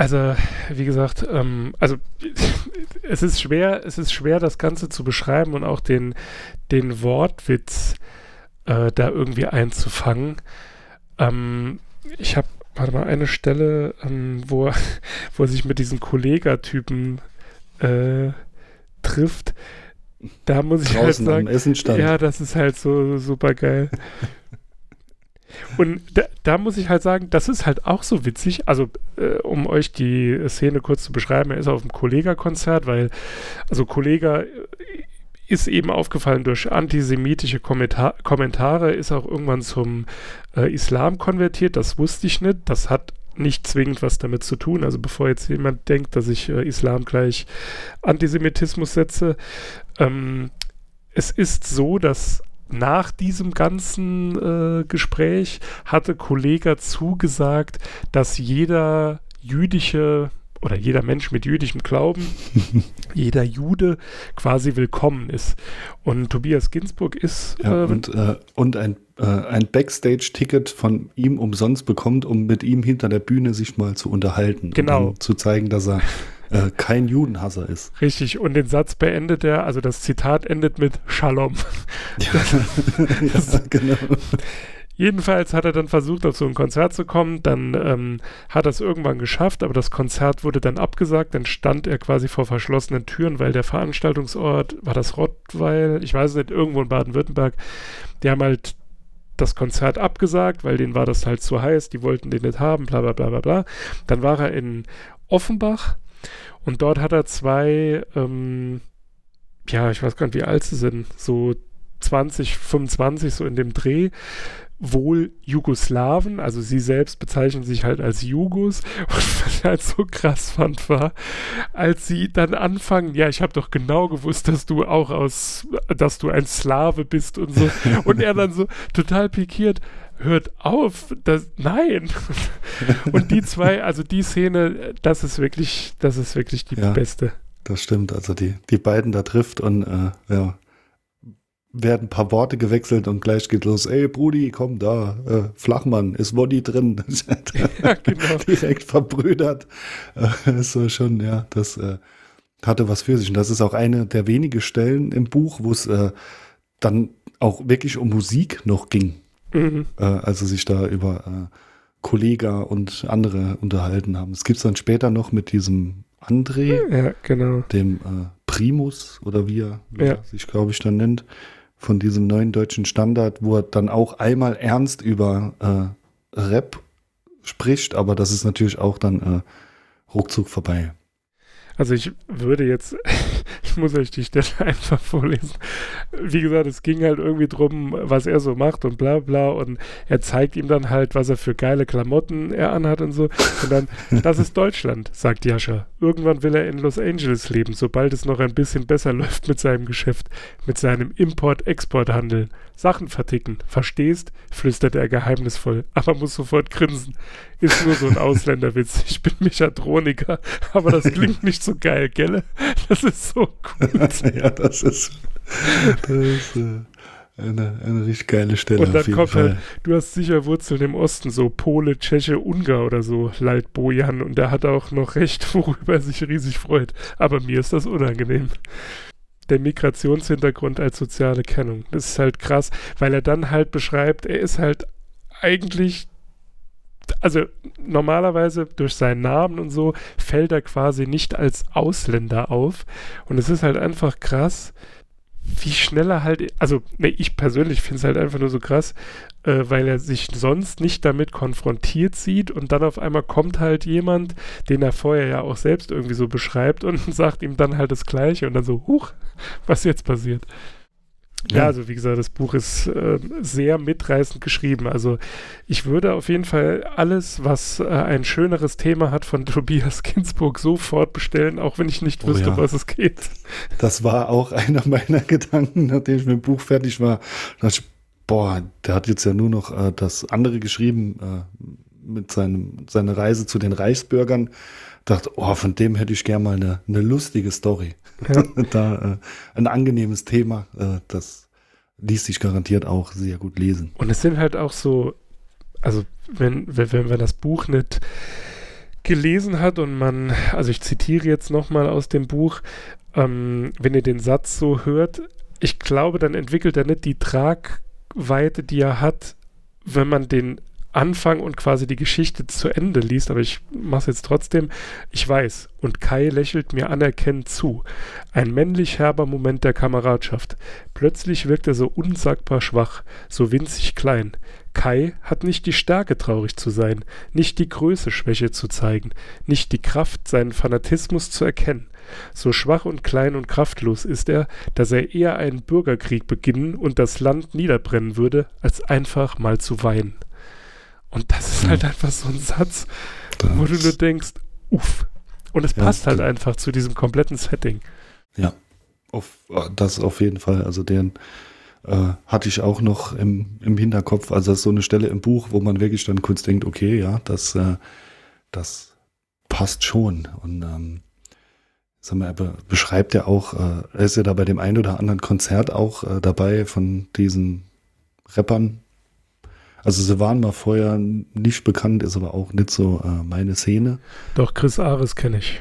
S4: also, wie gesagt, ähm, also [LAUGHS] es ist schwer, es ist schwer, das Ganze zu beschreiben und auch den, den Wortwitz äh, da irgendwie einzufangen. Ähm, ich habe, warte mal, eine Stelle, ähm, wo, [LAUGHS] wo er sich mit diesen Kollegatypen äh, trifft. Da muss ich halt sagen, ja, das ist halt so super geil. Und da, da, muss ich halt sagen, das ist halt auch so witzig. Also, äh, um euch die Szene kurz zu beschreiben, er ist auf dem Kollega-Konzert, weil, also Kollega äh, ist eben aufgefallen durch antisemitische Kommentar Kommentare, ist auch irgendwann zum äh, Islam konvertiert. Das wusste ich nicht. Das hat nicht zwingend was damit zu tun. Also bevor jetzt jemand denkt, dass ich äh, Islam gleich Antisemitismus setze. Ähm, es ist so, dass nach diesem ganzen äh, Gespräch hatte Kollega zugesagt, dass jeder jüdische oder jeder Mensch mit jüdischem Glauben, [LAUGHS] jeder Jude quasi willkommen ist. Und Tobias Ginsburg ist.
S1: Ja, äh, und, äh, und ein, äh, ein Backstage-Ticket von ihm umsonst bekommt, um mit ihm hinter der Bühne sich mal zu unterhalten.
S4: Genau.
S1: Zu zeigen, dass er äh, kein Judenhasser ist.
S4: Richtig, und den Satz beendet er, also das Zitat endet mit Shalom. Ja, [LAUGHS] ja genau. Jedenfalls hat er dann versucht, auf so ein Konzert zu kommen. Dann ähm, hat er es irgendwann geschafft, aber das Konzert wurde dann abgesagt. Dann stand er quasi vor verschlossenen Türen, weil der Veranstaltungsort war das Rottweil, ich weiß nicht, irgendwo in Baden-Württemberg. Die haben halt das Konzert abgesagt, weil denen war das halt zu heiß, die wollten den nicht haben, bla bla bla bla bla. Dann war er in Offenbach und dort hat er zwei, ähm, ja, ich weiß gar nicht, wie alt sie sind, so 20, 25, so in dem Dreh, wohl Jugoslawen, also sie selbst bezeichnen sich halt als Jugos. [LAUGHS] Und was ich halt so krass fand war, als sie dann anfangen, ja, ich habe doch genau gewusst, dass du auch aus, dass du ein Slave bist und so. [LAUGHS] Und er dann so total pikiert, hört auf, das, nein. [LAUGHS] und die zwei, also die Szene, das ist wirklich, das ist wirklich die ja, beste.
S1: Das stimmt, also die, die beiden da trifft und äh, ja, werden ein paar Worte gewechselt und gleich geht los, ey Brudi, komm da, äh, Flachmann, ist Woddy drin. [LAUGHS] ja, genau. [LAUGHS] Direkt verbrüdert. Äh, so schon, ja, das äh, hatte was für sich. Und das ist auch eine der wenigen Stellen im Buch, wo es äh, dann auch wirklich um Musik noch ging. Mhm. Äh, also sich da über äh, Kollega und andere unterhalten haben. Es gibt es dann später noch mit diesem André,
S4: ja, genau.
S1: dem äh, Primus oder wie er, wie ja. er sich, glaube ich, dann nennt von diesem neuen deutschen Standard, wo er dann auch einmal ernst über äh, Rap spricht, aber das ist natürlich auch dann äh, ruckzuck vorbei.
S4: Also ich würde jetzt, [LAUGHS] ich muss euch die Stelle [LAUGHS] einfach vorlesen. Wie gesagt, es ging halt irgendwie drum, was er so macht und bla bla und er zeigt ihm dann halt, was er für geile Klamotten er anhat und so. Und dann, [LAUGHS] das ist Deutschland, sagt Jascha. Irgendwann will er in Los Angeles leben, sobald es noch ein bisschen besser läuft mit seinem Geschäft, mit seinem Import-Export-Handel. Sachen verticken. Verstehst? flüstert er geheimnisvoll, aber muss sofort grinsen. Ist nur so ein Ausländerwitz. Ich bin Mechatroniker, aber das klingt nicht so geil, gell? Das ist so gut. [LAUGHS]
S1: ja, das ist, das ist äh, eine, eine richtig geile Stelle.
S4: Und dann kommt halt, du hast sicher Wurzeln im Osten, so Pole, Tscheche, Ungar oder so, lallt Bojan. Und der hat auch noch recht, [LAUGHS] worüber er sich riesig freut. Aber mir ist das unangenehm der Migrationshintergrund als soziale Kennung. Das ist halt krass, weil er dann halt beschreibt, er ist halt eigentlich, also normalerweise durch seinen Namen und so fällt er quasi nicht als Ausländer auf. Und es ist halt einfach krass, wie schnell er halt, also nee, ich persönlich finde es halt einfach nur so krass, äh, weil er sich sonst nicht damit konfrontiert sieht und dann auf einmal kommt halt jemand, den er vorher ja auch selbst irgendwie so beschreibt [LAUGHS] und sagt ihm dann halt das Gleiche und dann so, huch, was jetzt passiert. Ja, also wie gesagt, das Buch ist äh, sehr mitreißend geschrieben. Also ich würde auf jeden Fall alles, was äh, ein schöneres Thema hat von [LAUGHS] Tobias Ginsburg sofort bestellen, auch wenn ich nicht oh, wüsste, ja. was es geht.
S1: Das war auch [LAUGHS] einer meiner Gedanken, nachdem ich mit dem Buch fertig war. Da dachte ich, boah, der hat jetzt ja nur noch äh, das andere geschrieben äh, mit seinem, seiner Reise zu den Reichsbürgern. Dachte, oh, von dem hätte ich gerne mal eine, eine lustige Story. Ja. [LAUGHS] da äh, ein angenehmes Thema, äh, das ließ sich garantiert auch sehr gut lesen.
S4: Und es sind halt auch so, also wenn, wenn, wenn man das Buch nicht gelesen hat und man, also ich zitiere jetzt nochmal aus dem Buch, ähm, wenn ihr den Satz so hört, ich glaube, dann entwickelt er nicht die Trag Weite, die er hat, wenn man den Anfang und quasi die Geschichte zu Ende liest, aber ich mache es jetzt trotzdem. Ich weiß, und Kai lächelt mir anerkennend zu. Ein männlich herber Moment der Kameradschaft. Plötzlich wirkt er so unsagbar schwach, so winzig klein. Kai hat nicht die Stärke, traurig zu sein, nicht die Größe, Schwäche zu zeigen, nicht die Kraft, seinen Fanatismus zu erkennen. So schwach und klein und kraftlos ist er, dass er eher einen Bürgerkrieg beginnen und das Land niederbrennen würde, als einfach mal zu weinen. Und das ist halt einfach so ein Satz, das wo du nur denkst, uff. Und es ja, passt halt einfach zu diesem kompletten Setting.
S1: Ja, auf, das auf jeden Fall. Also den äh, hatte ich auch noch im, im Hinterkopf. Also das ist so eine Stelle im Buch, wo man wirklich dann kurz denkt, okay, ja, das, äh, das passt schon. Und ähm, sag mal, er beschreibt ja auch, äh, er ist ja da bei dem einen oder anderen Konzert auch äh, dabei von diesen Rappern. Also sie waren mal vorher nicht bekannt, ist aber auch nicht so äh, meine Szene.
S4: Doch, Chris Ares kenne ich.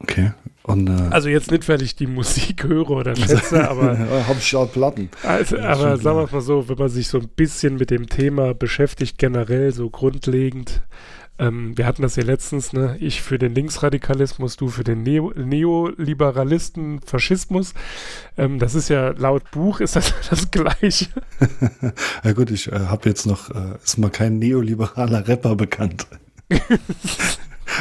S1: Okay. Und, äh,
S4: Also jetzt nicht, weil ich die Musik höre oder schätze, [LAUGHS] aber,
S1: Hab ich auch Platten.
S4: also, aber sagen wir mal so, wenn man sich so ein bisschen mit dem Thema beschäftigt, generell so grundlegend, ähm, wir hatten das ja letztens, ne? ich für den Linksradikalismus, du für den Neo Neoliberalisten, Faschismus. Ähm, das ist ja laut Buch ist das [LAUGHS] das Gleiche. [LAUGHS]
S1: Ja gut, ich äh, habe jetzt noch, äh, ist mal kein neoliberaler Rapper bekannt. [LAUGHS]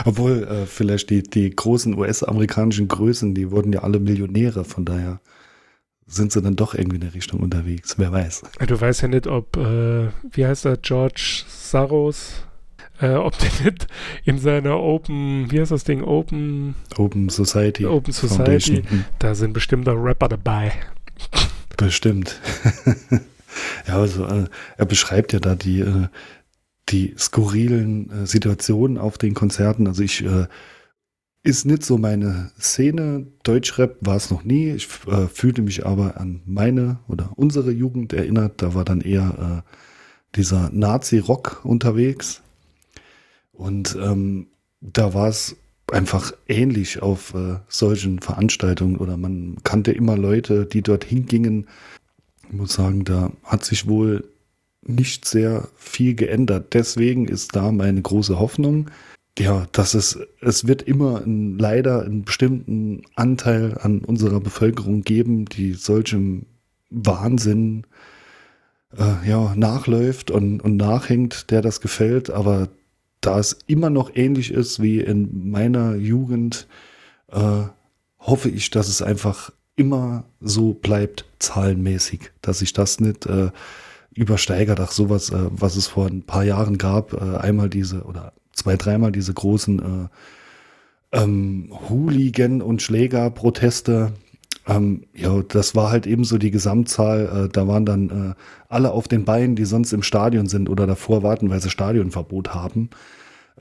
S1: Obwohl, äh, vielleicht die, die großen US-amerikanischen Größen, die wurden ja alle Millionäre, von daher sind sie dann doch irgendwie in der Richtung unterwegs, wer weiß.
S4: Du weißt ja nicht, ob, äh, wie heißt er, George Saros, äh, ob der [LAUGHS] nicht in seiner Open, wie heißt das Ding, Open,
S1: Open Society.
S4: Open Society,
S1: Foundation. Hm,
S4: da sind bestimmt auch Rapper dabei.
S1: Bestimmt. [LAUGHS] ja, also äh, er beschreibt ja da die, äh, die skurrilen äh, Situationen auf den Konzerten. Also ich äh, ist nicht so meine Szene. Deutschrap war es noch nie. Ich äh, fühlte mich aber an meine oder unsere Jugend erinnert. Da war dann eher äh, dieser Nazi-Rock unterwegs. Und ähm, da war es einfach ähnlich auf äh, solchen Veranstaltungen oder man kannte immer Leute, die dort hingingen. Ich muss sagen, da hat sich wohl nicht sehr viel geändert. Deswegen ist da meine große Hoffnung, ja, dass es, es wird immer ein, leider einen bestimmten Anteil an unserer Bevölkerung geben, die solchem Wahnsinn äh, ja, nachläuft und, und nachhängt, der das gefällt, aber da es immer noch ähnlich ist wie in meiner Jugend, äh, hoffe ich, dass es einfach immer so bleibt, zahlenmäßig, dass sich das nicht äh, übersteigert. Ach, sowas, äh, was es vor ein paar Jahren gab, äh, einmal diese oder zwei, dreimal diese großen äh, ähm, Hooligan- und Schlägerproteste. Ähm, ja, das war halt eben so die Gesamtzahl. Äh, da waren dann äh, alle auf den Beinen, die sonst im Stadion sind oder davor warten, weil sie Stadionverbot haben.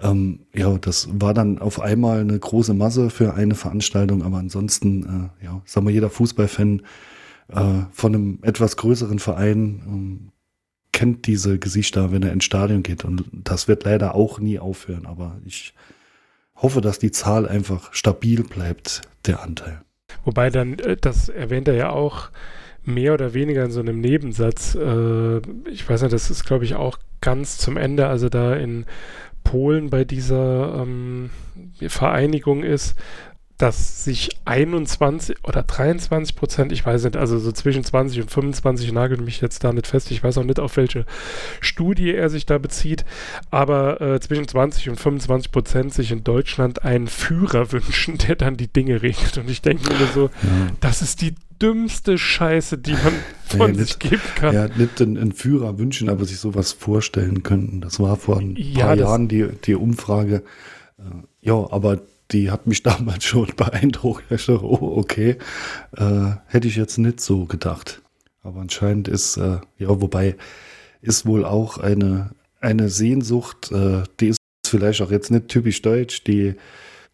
S1: Ähm, ja, das war dann auf einmal eine große Masse für eine Veranstaltung, aber ansonsten, äh, ja, sagen wir, jeder Fußballfan äh, von einem etwas größeren Verein ähm, kennt diese Gesichter, wenn er ins Stadion geht. Und das wird leider auch nie aufhören. Aber ich hoffe, dass die Zahl einfach stabil bleibt, der Anteil.
S4: Wobei dann, äh, das erwähnt er ja auch mehr oder weniger in so einem Nebensatz. Äh, ich weiß nicht, das ist, glaube ich, auch ganz zum Ende, also da in Polen bei dieser ähm, Vereinigung ist, dass sich 21 oder 23 Prozent, ich weiß nicht, also so zwischen 20 und 25, nagelt mich jetzt da nicht fest, ich weiß auch nicht, auf welche Studie er sich da bezieht, aber äh, zwischen 20 und 25 Prozent sich in Deutschland einen Führer [LAUGHS] wünschen, der dann die Dinge regelt. Und ich denke mir so,
S1: Ja.
S4: das ist die dümmste Scheiße, die man [LAUGHS] von
S1: Nee,
S4: sich
S1: nicht-
S4: geben kann.
S1: Ja, nicht einen, Führer wünschen, aber sich sowas vorstellen könnten. Das war vor ein
S4: Ja,
S1: paar Jahren die, die Umfrage. Äh, ja, aber die hat mich [LAUGHS] damals schon beeindruckt. Ich dachte, oh, okay. Äh, hätte ich jetzt nicht so gedacht. Aber anscheinend ist, äh, ja, wobei ist wohl auch eine, eine Sehnsucht, äh, die ist vielleicht auch jetzt nicht typisch deutsch, die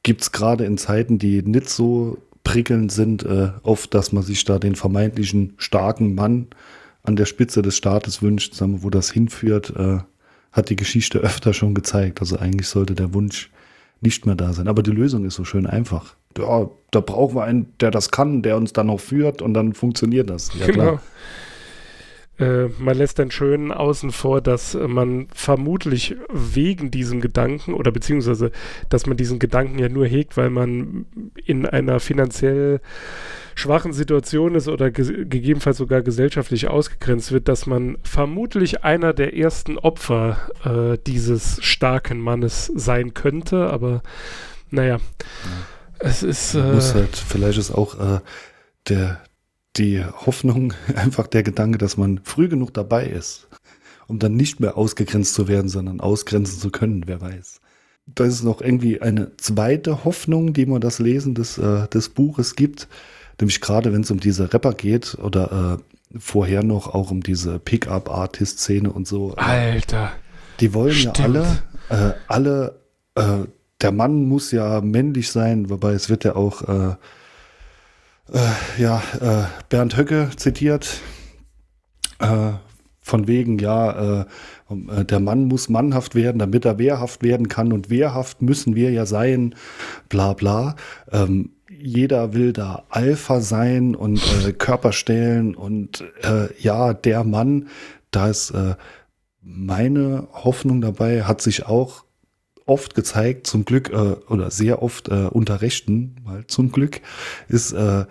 S1: gibt es gerade in Zeiten, die nicht so prickelnd sind, äh, oft, dass man sich da den vermeintlichen starken Mann an der Spitze des Staates wünscht, sagen wir, wo das hinführt, äh, hat die Geschichte öfter schon gezeigt. Also eigentlich sollte der Wunsch nicht mehr da sein. Aber die Lösung ist so schön einfach. Ja, da brauchen wir einen, der das kann, der uns dann auch führt und dann funktioniert das. Ja,
S4: genau.
S1: klar.
S4: Äh, man lässt dann schön außen vor, dass man vermutlich wegen diesem Gedanken oder beziehungsweise, dass man diesen Gedanken ja nur hegt, weil man in einer finanziell schwachen Situation ist oder ge gegebenenfalls sogar gesellschaftlich ausgegrenzt wird, dass man vermutlich einer der ersten Opfer äh, dieses starken Mannes sein könnte. Aber naja, es ist. Äh,
S1: muss halt, vielleicht ist auch äh, der, die Hoffnung, [LAUGHS] einfach der Gedanke, dass man früh genug dabei ist, um dann nicht mehr ausgegrenzt zu werden, sondern ausgrenzen zu können, wer weiß. Da ist noch irgendwie eine zweite Hoffnung, die man das Lesen des, äh, des Buches gibt, nämlich gerade wenn es um diese Rapper geht oder äh, vorher noch auch um diese Pickup-Artist-Szene und so.
S4: Alter.
S1: Die wollen
S4: Stimmt.
S1: ja alle, äh, alle, äh, der Mann muss ja männlich sein, wobei es wird ja auch, äh, ja, äh, Bernd Höcke zitiert, äh, von wegen, ja, äh, äh, der Mann muss mannhaft werden, damit er wehrhaft werden kann und wehrhaft müssen wir ja sein, bla bla. Ähm, jeder will da Alpha sein und äh, Körper stellen und ja, der Mann, da ist meine Hoffnung dabei, hat sich auch oft gezeigt, zum Glück, äh, oder sehr oft äh, unter Rechten, mal zum Glück, ist, äh,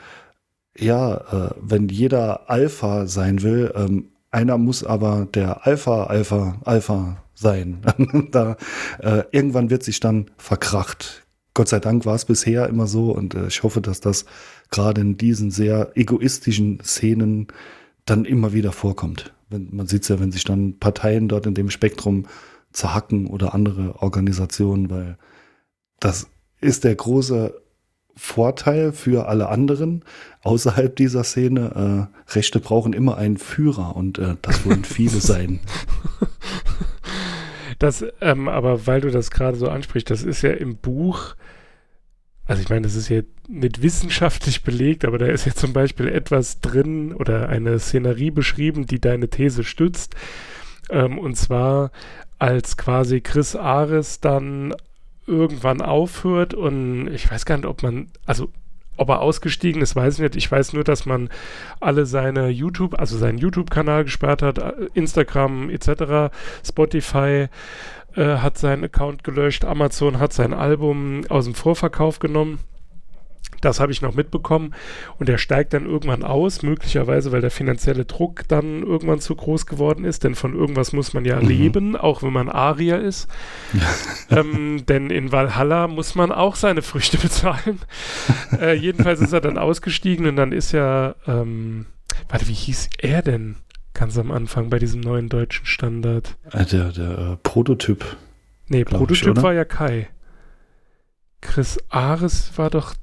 S1: ja, äh, wenn jeder Alpha sein will, ähm, einer muss aber der Alpha, Alpha, Alpha sein. [LAUGHS] da, äh, irgendwann wird sich dann verkracht. Gott sei Dank war es bisher immer so und äh, ich hoffe, dass das gerade in diesen sehr egoistischen Szenen dann immer wieder vorkommt. Wenn, man sieht es ja, wenn sich dann Parteien dort in dem Spektrum zerhacken oder andere Organisationen, weil das ist der große Vorteil für alle anderen außerhalb dieser Szene. Äh, Rechte brauchen immer einen Führer und äh, das wollen viele [LAUGHS] sein.
S4: Das, ähm, aber weil du das gerade so ansprichst, das ist ja im Buch, also ich meine, das ist ja nicht wissenschaftlich belegt, aber da ist ja zum Beispiel etwas drin oder eine Szenerie beschrieben, die deine These stützt. Ähm, und zwar als quasi Chris Ares dann irgendwann aufhört und ich weiß gar nicht, ob man, also ob er ausgestiegen ist, weiß ich nicht. Ich weiß nur, dass man alle seine YouTube, also seinen YouTube-Kanal gesperrt hat, äh, Instagram etc., Spotify äh, hat seinen Account gelöscht, Amazon hat sein Album aus dem Vorverkauf genommen. Das habe ich noch mitbekommen. Und er steigt dann irgendwann aus, möglicherweise, weil der finanzielle Druck dann irgendwann zu groß geworden ist. Denn von irgendwas muss man ja mhm. leben, auch wenn man Arier ist. [LAUGHS] ähm, denn in Valhalla muss man auch seine Früchte [LAUGHS] bezahlen. äh, jedenfalls ist er dann ausgestiegen und dann ist ja, ähm, warte, wie hieß er denn ganz am Anfang bei diesem neuen deutschen Standard?
S1: Äh, der, der äh, Prototyp.
S4: Nee, Prototyp ich, war ja Kai. Chris Ares war doch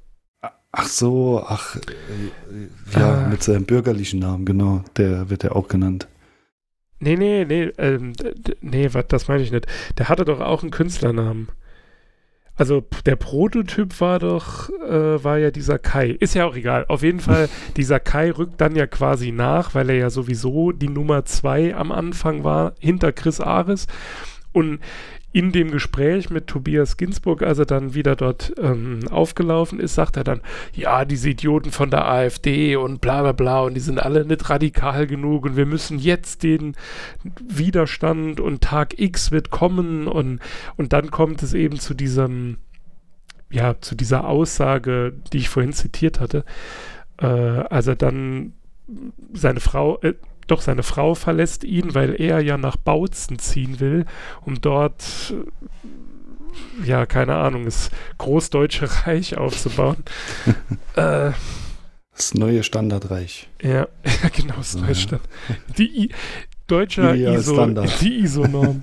S1: Ach so, ach, äh, ja, ah. mit seinem bürgerlichen Namen, genau, der wird ja auch genannt.
S4: Nee, nee, nee, ähm, nee, was, das meine ich nicht. Der hatte doch auch einen Künstlernamen. Also der Prototyp war doch, äh, war ja dieser Kai. Ist ja auch egal. Auf jeden Fall, [LAUGHS] dieser Kai rückt dann ja quasi nach, weil er ja sowieso die Nummer zwei am Anfang war, hinter Chris Ares. Und in dem Gespräch mit Tobias Ginsburg, als er dann wieder dort ähm, aufgelaufen ist, sagt er dann, ja, diese Idioten von der AfD und bla bla bla und die sind alle nicht radikal genug und wir müssen jetzt den Widerstand und Tag X wird kommen und, und dann kommt es eben zu diesem, ja, zu dieser Aussage, die ich vorhin zitiert hatte, äh, als er dann seine Frau, äh, doch seine Frau verlässt ihn, weil er ja nach Bautzen ziehen will, um dort, äh, ja, keine Ahnung, das Großdeutsche [LAUGHS] Reich aufzubauen. [LAUGHS]
S1: äh, das neue Standardreich.
S4: Ja, [LAUGHS] ja genau, das neue Standard. Die I deutscher ISO, die ISO-Norm.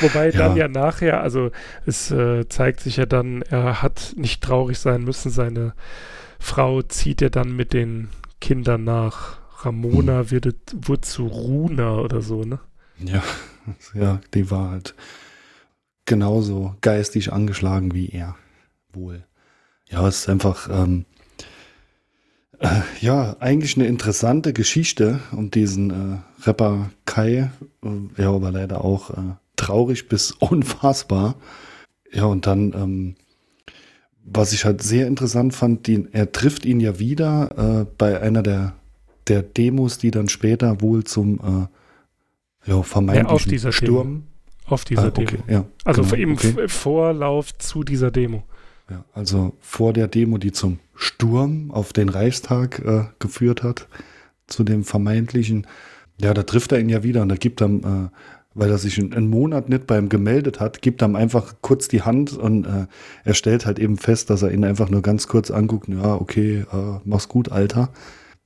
S4: Wobei ja. dann ja nachher, also es äh, zeigt sich ja dann, er hat nicht traurig sein müssen, seine Frau zieht ja dann mit den Kindern nach Ramona wird, wurde zu Runa oder so, ne?
S1: Ja, [LAUGHS] ja, die war halt genauso geistig angeschlagen wie er. Wohl. Ja, es ist einfach, ähm, äh, ja, eigentlich eine interessante Geschichte um diesen äh, Rapper Kai. Äh, ja, aber leider auch äh, traurig bis [LAUGHS] unfassbar. Ja, und dann, ähm, was ich halt sehr interessant fand, die, er trifft ihn ja wieder äh, bei einer der der Demos, die dann später wohl zum äh, ja, vermeintlichen ja, auf dieser Sturm.
S4: Demo. Auf dieser ah, okay, Demo. Ja, also genau, im okay. Vorlauf zu dieser Demo.
S1: Ja, also vor der Demo, die zum Sturm auf den Reichstag äh, geführt hat, zu dem vermeintlichen, ja, da trifft er ihn ja wieder und da gibt er, äh, weil er sich einen Monat nicht bei ihm gemeldet hat, gibt er ihm einfach kurz die Hand und äh, er stellt halt eben fest, dass er ihn einfach nur ganz kurz anguckt, ja, okay, äh, mach's gut, Alter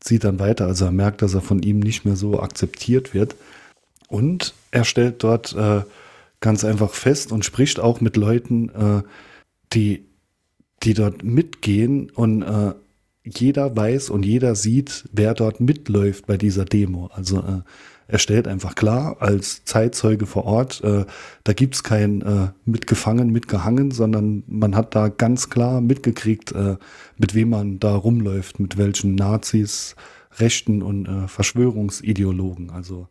S1: zieht dann weiter. Also er merkt, dass er von ihm nicht mehr so akzeptiert wird. Und er stellt dort äh, ganz einfach fest und spricht auch mit Leuten, äh, die, die dort mitgehen und äh, jeder weiß und jeder sieht, wer dort mitläuft bei dieser Demo. Also äh, er stellt einfach klar, als Zeitzeuge vor Ort, äh, da gibt's kein äh, mitgefangen, mitgehangen, sondern man hat da ganz klar mitgekriegt, äh, mit wem man da rumläuft, mit welchen Nazis, Rechten und äh, Verschwörungsideologen. Also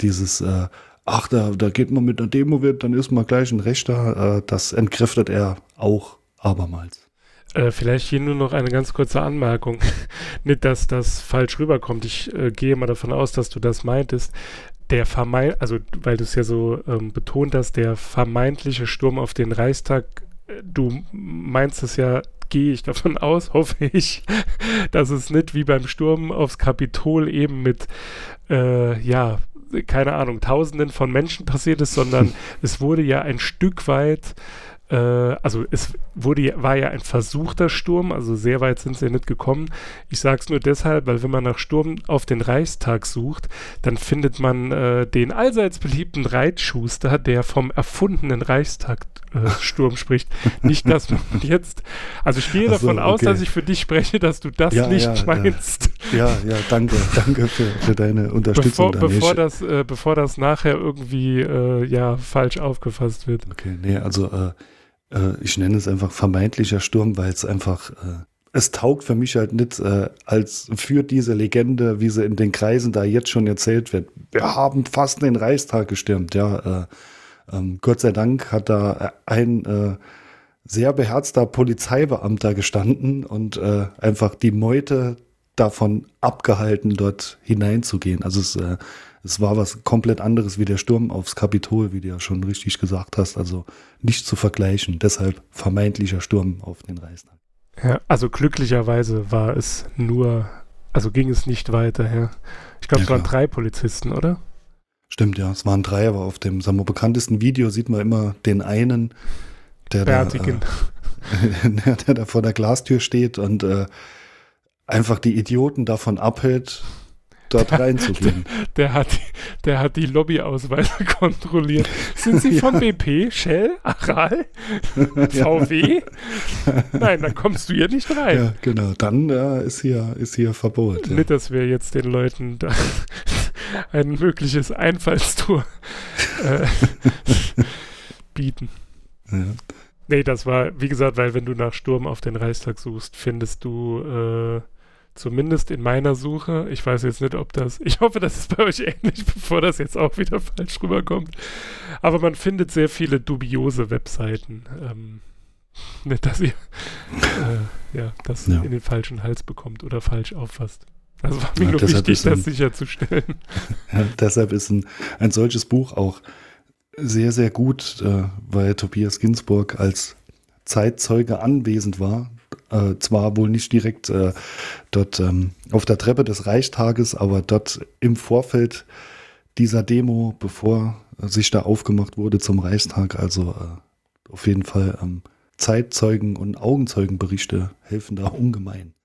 S1: dieses, äh, ach, da, da geht man mit einer Demo wird, dann ist man gleich ein Rechter, äh, das entkräftet er auch abermals.
S4: Äh, vielleicht hier nur noch eine ganz kurze Anmerkung. [LAUGHS] Nicht, dass das falsch rüberkommt. Ich äh, gehe mal davon aus, dass du das meintest. Der vermeint, also weil du es ja so ähm, betont hast, der vermeintliche Sturm auf den Reichstag, äh, du meinst es ja, gehe ich davon [LAUGHS] aus, hoffe ich, [LAUGHS] dass es nicht wie beim Sturm aufs Kapitol eben mit, äh, ja, keine Ahnung, Tausenden von Menschen passiert ist, sondern es wurde ja ein Stück weit äh, also es wurde, war ja ein versuchter Sturm, also sehr weit sind sie ja nicht gekommen. Ich sage es nur deshalb, weil wenn man nach Sturm auf den Reichstag sucht, dann findet man äh, den allseits beliebten Reitschuster, der vom erfundenen Reichstagsturm äh, [LAUGHS] spricht. Nicht, dass man jetzt, also ich gehe davon so, okay. aus, dass ich für dich spreche, dass du das ja, nicht ja, meinst.
S1: Ja, ja, danke, danke für, für deine Unterstützung.
S4: Bevor, bevor das, äh, bevor das nachher irgendwie äh, ja falsch aufgefasst wird.
S1: Okay, nee, also äh, ich nenne es einfach vermeintlicher Sturm, weil es einfach, äh, es taugt für mich halt nicht äh, als für diese Legende, wie sie in den Kreisen da jetzt schon erzählt wird. Wir haben fast den Reichstag gestürmt, ja. Äh, ähm, Gott sei Dank hat da ein äh, sehr beherzter Polizeibeamter gestanden und äh, einfach die Meute davon abgehalten, dort hineinzugehen. Also es es war was komplett anderes wie der Sturm aufs Kapitol, wie du ja schon richtig gesagt hast. Also nicht zu vergleichen. Deshalb vermeintlicher Sturm auf den Reichstag.
S4: Ja, also glücklicherweise war es nur, also ging es nicht weiter. Ja. Ich glaube, ja, es waren drei Polizisten, oder?
S1: Stimmt, ja, es waren drei, aber auf dem sagen wir, bekanntesten Video sieht man immer den einen, der da, äh, [LAUGHS] der da vor der Glastür steht und äh, einfach die Idioten davon abhält, dort reinzugehen. [LAUGHS]
S4: Der, der, hat, der hat die Lobbyausweise [LAUGHS] kontrolliert. Sind Sie von [LAUGHS] ja. BP, Shell, Aral, VW? Nein, dann kommst du hier nicht rein. Ja,
S1: genau. Dann äh, ist, hier, ist hier Verbot.
S4: Nicht, dass wir jetzt den Leuten ein mögliches Einfallstor äh, bieten. Ja. Nee, das war, wie gesagt, weil wenn du nach Sturm auf den Reichstag suchst, findest du äh, Zumindest in meiner Suche. Ich weiß jetzt nicht, ob das. Ich hoffe, das ist bei euch ähnlich, [LAUGHS] bevor das jetzt auch wieder falsch rüberkommt. Aber man findet sehr viele dubiose Webseiten. Ähm, [LAUGHS] nicht, dass ihr äh, ja, das ja. in den falschen Hals bekommt oder falsch auffasst. Also war mir ja, nur wichtig, das sicherzustellen. [LAUGHS]
S1: Ja, deshalb ist ein, ein solches Buch auch sehr, sehr gut, äh, weil Tobias Ginsburg als Zeitzeuge anwesend war äh, zwar wohl nicht direkt äh, dort ähm, auf der Treppe des Reichstages, aber dort im Vorfeld dieser Demo, bevor sich da aufgemacht wurde zum Reichstag. Also äh, auf jeden Fall ähm, Zeitzeugen und Augenzeugenberichte helfen da ungemein.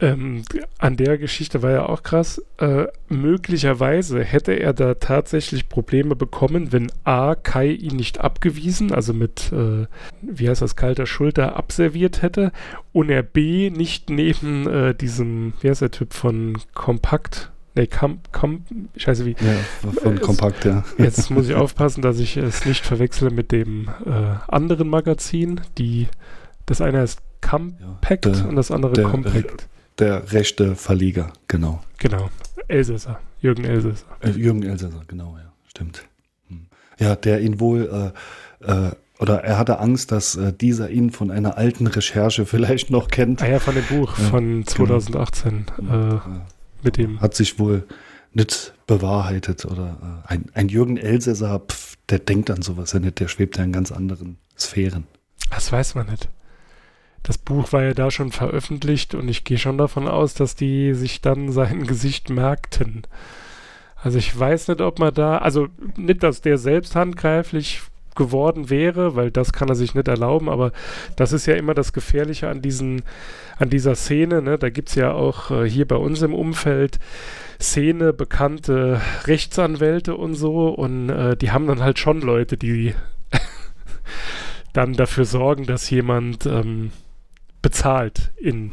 S4: Ähm, an der Geschichte war ja auch krass. Äh, möglicherweise hätte er da tatsächlich Probleme bekommen, wenn A. Kai ihn nicht abgewiesen, also mit, äh, wie heißt das, kalter Schulter abserviert hätte und er B. nicht neben äh, diesem, wie heißt der Typ von Kompakt, Nee, Kam, Kam, scheiße wie.
S1: Ja, von es, Kompakt, ja. [LAUGHS]
S4: Jetzt muss ich aufpassen, dass ich es nicht verwechsle mit dem äh, anderen Magazin. Die, das eine ist Compact ja, der, und das andere
S1: der,
S4: Compact.
S1: Der rechte Verleger, genau.
S4: Genau. Elsässer. Jürgen Elsässer.
S1: Äh, Jürgen Elsässer, genau, ja. Stimmt. Hm. Ja, der ihn wohl, äh, äh, oder er hatte Angst, dass äh, dieser ihn von einer alten Recherche [LAUGHS] vielleicht noch kennt.
S4: Ah ja, von dem Buch ja, von 2018. Genau. Äh. Mit dem.
S1: Hat sich wohl nicht bewahrheitet oder äh, ein, ein Jürgen Elsässer, pf, der denkt an sowas ja nicht, der schwebt ja in ganz anderen Sphären.
S4: Das weiß man nicht das Buch war ja da schon veröffentlicht und ich gehe schon davon aus, dass die sich dann sein [LAUGHS] Gesicht merkten. Also ich weiß nicht, ob man da, also nicht, dass der selbst handgreiflich geworden wäre, weil das kann er sich nicht erlauben, aber das ist ja immer das Gefährliche an diesen, an dieser Szene, ne? Da gibt es ja auch äh, hier bei uns im Umfeld Szene bekannte Rechtsanwälte und so und äh, die haben dann halt schon Leute, die [LAUGHS] dann dafür sorgen, dass jemand ähm, bezahlt in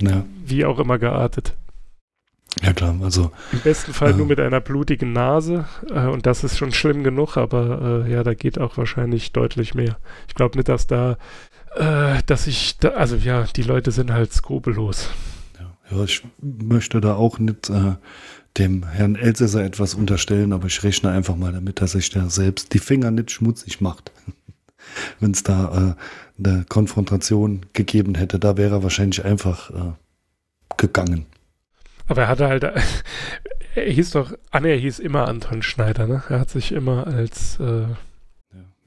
S4: ja. wie auch immer geartet.
S1: Ja klar, also
S4: im besten Fall äh, nur mit einer blutigen Nase äh, und das ist schon schlimm genug, aber äh, ja, da geht auch wahrscheinlich deutlich mehr. Ich glaube nicht, dass da, äh, dass ich, da, also ja, die Leute sind halt skrupellos.
S1: Ja, Ja, ich möchte da auch nicht äh, dem Herrn Elsässer etwas unterstellen, aber ich rechne einfach mal damit, dass sich da selbst die Finger nicht schmutzig macht. Wenn es da äh, eine Konfrontation gegeben hätte, da wäre er wahrscheinlich einfach äh, gegangen.
S4: Aber er hatte halt, [LAUGHS] er hieß doch, ah ne, er hieß immer Anton Schneider, ne? Er hat sich immer als äh,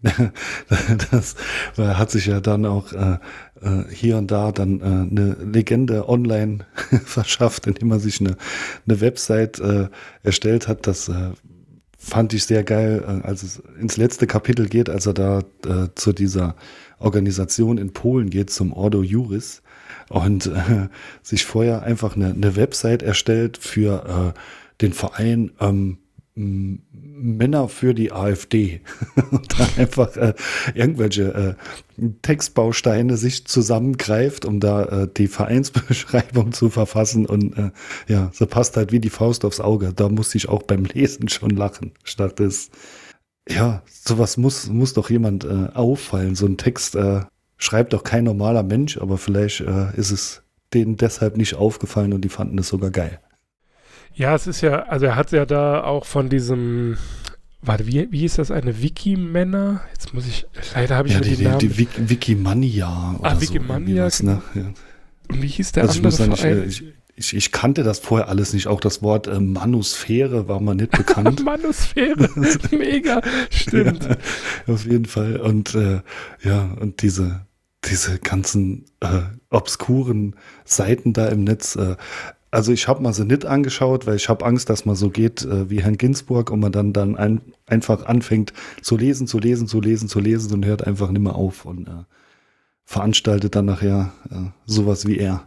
S4: [LAUGHS]
S1: das hat sich ja dann auch äh, äh, hier und da dann äh, eine Legende online [LAUGHS] verschafft, indem man sich eine, eine Website äh, erstellt hat. Das äh, fand ich sehr geil, äh, als es ins letzte Kapitel geht, als er da äh, zu dieser Organisation in Polen geht, zum Ordo Juris und äh, [LAUGHS] sich vorher einfach eine, eine Website erstellt für äh, den Verein ähm, Männer für die AfD [LAUGHS] und dann einfach äh, irgendwelche äh, Textbausteine sich zusammengreift, um da äh, die Vereinsbeschreibung [LAUGHS] zu verfassen und äh, ja, so passt halt wie die Faust aufs Auge. Da musste ich auch beim Lesen schon lachen, statt des ja, sowas muss muss doch jemand äh, auffallen. So ein Text äh, schreibt doch kein normaler Mensch, aber vielleicht äh, ist es denen deshalb nicht aufgefallen und die fanden es sogar geil.
S4: Ja, es ist ja, also er hat ja da auch von diesem, warte, wie, wie ist das, eine Wikimänner? Jetzt muss ich, leider habe ich
S1: ja,
S4: die,
S1: die,
S4: Namen.
S1: die, die Wikimania
S4: ah,
S1: oder
S4: Wikimania,
S1: so. Ne? Ja.
S4: Und wie hieß der
S1: Also ich
S4: andere
S1: muss sagen,
S4: Verein?
S1: ich, ich, ich kannte das vorher alles nicht. Auch das Wort äh, Manusphäre war mir nicht bekannt. [LAUGHS]
S4: Manusphäre, [LAUGHS] mega, stimmt.
S1: Ja, auf jeden Fall. Und äh, ja, und diese, diese ganzen äh, obskuren Seiten da im Netz. Äh, also ich habe mal sie nicht angeschaut, weil ich habe Angst, dass man so geht äh, wie Herrn Ginsburg und man dann, dann ein, einfach anfängt zu lesen, zu lesen, zu lesen, zu lesen und hört einfach nicht mehr auf und äh, veranstaltet dann nachher äh, sowas wie er.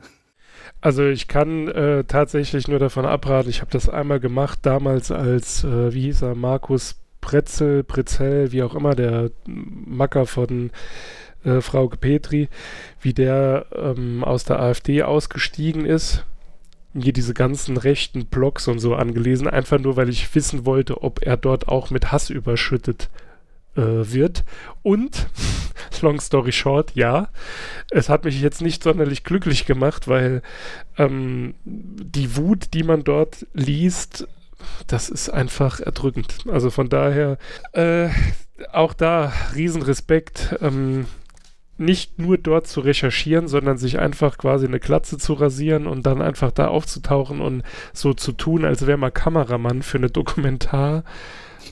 S4: Also ich kann äh, tatsächlich nur davon abraten, ich habe das einmal gemacht, damals als, äh, wie hieß er, Markus Pretzel, Pretzel, wie auch immer, der Macker von äh, Frau Petri, wie der ähm, aus der AfD ausgestiegen ist mir diese ganzen rechten Blogs und so angelesen, einfach nur, weil ich wissen wollte, ob er dort auch mit Hass überschüttet äh, wird. Und, [LAUGHS] long story short, ja, es hat mich jetzt nicht sonderlich glücklich gemacht, weil ähm, die Wut, die man dort liest, das ist einfach erdrückend. Also von daher, äh, auch da Riesenrespekt. Ähm, nicht nur dort zu recherchieren, sondern sich einfach quasi eine Glatze zu rasieren und dann einfach da aufzutauchen und so zu tun, als wäre man Kameramann für eine Dokumentar,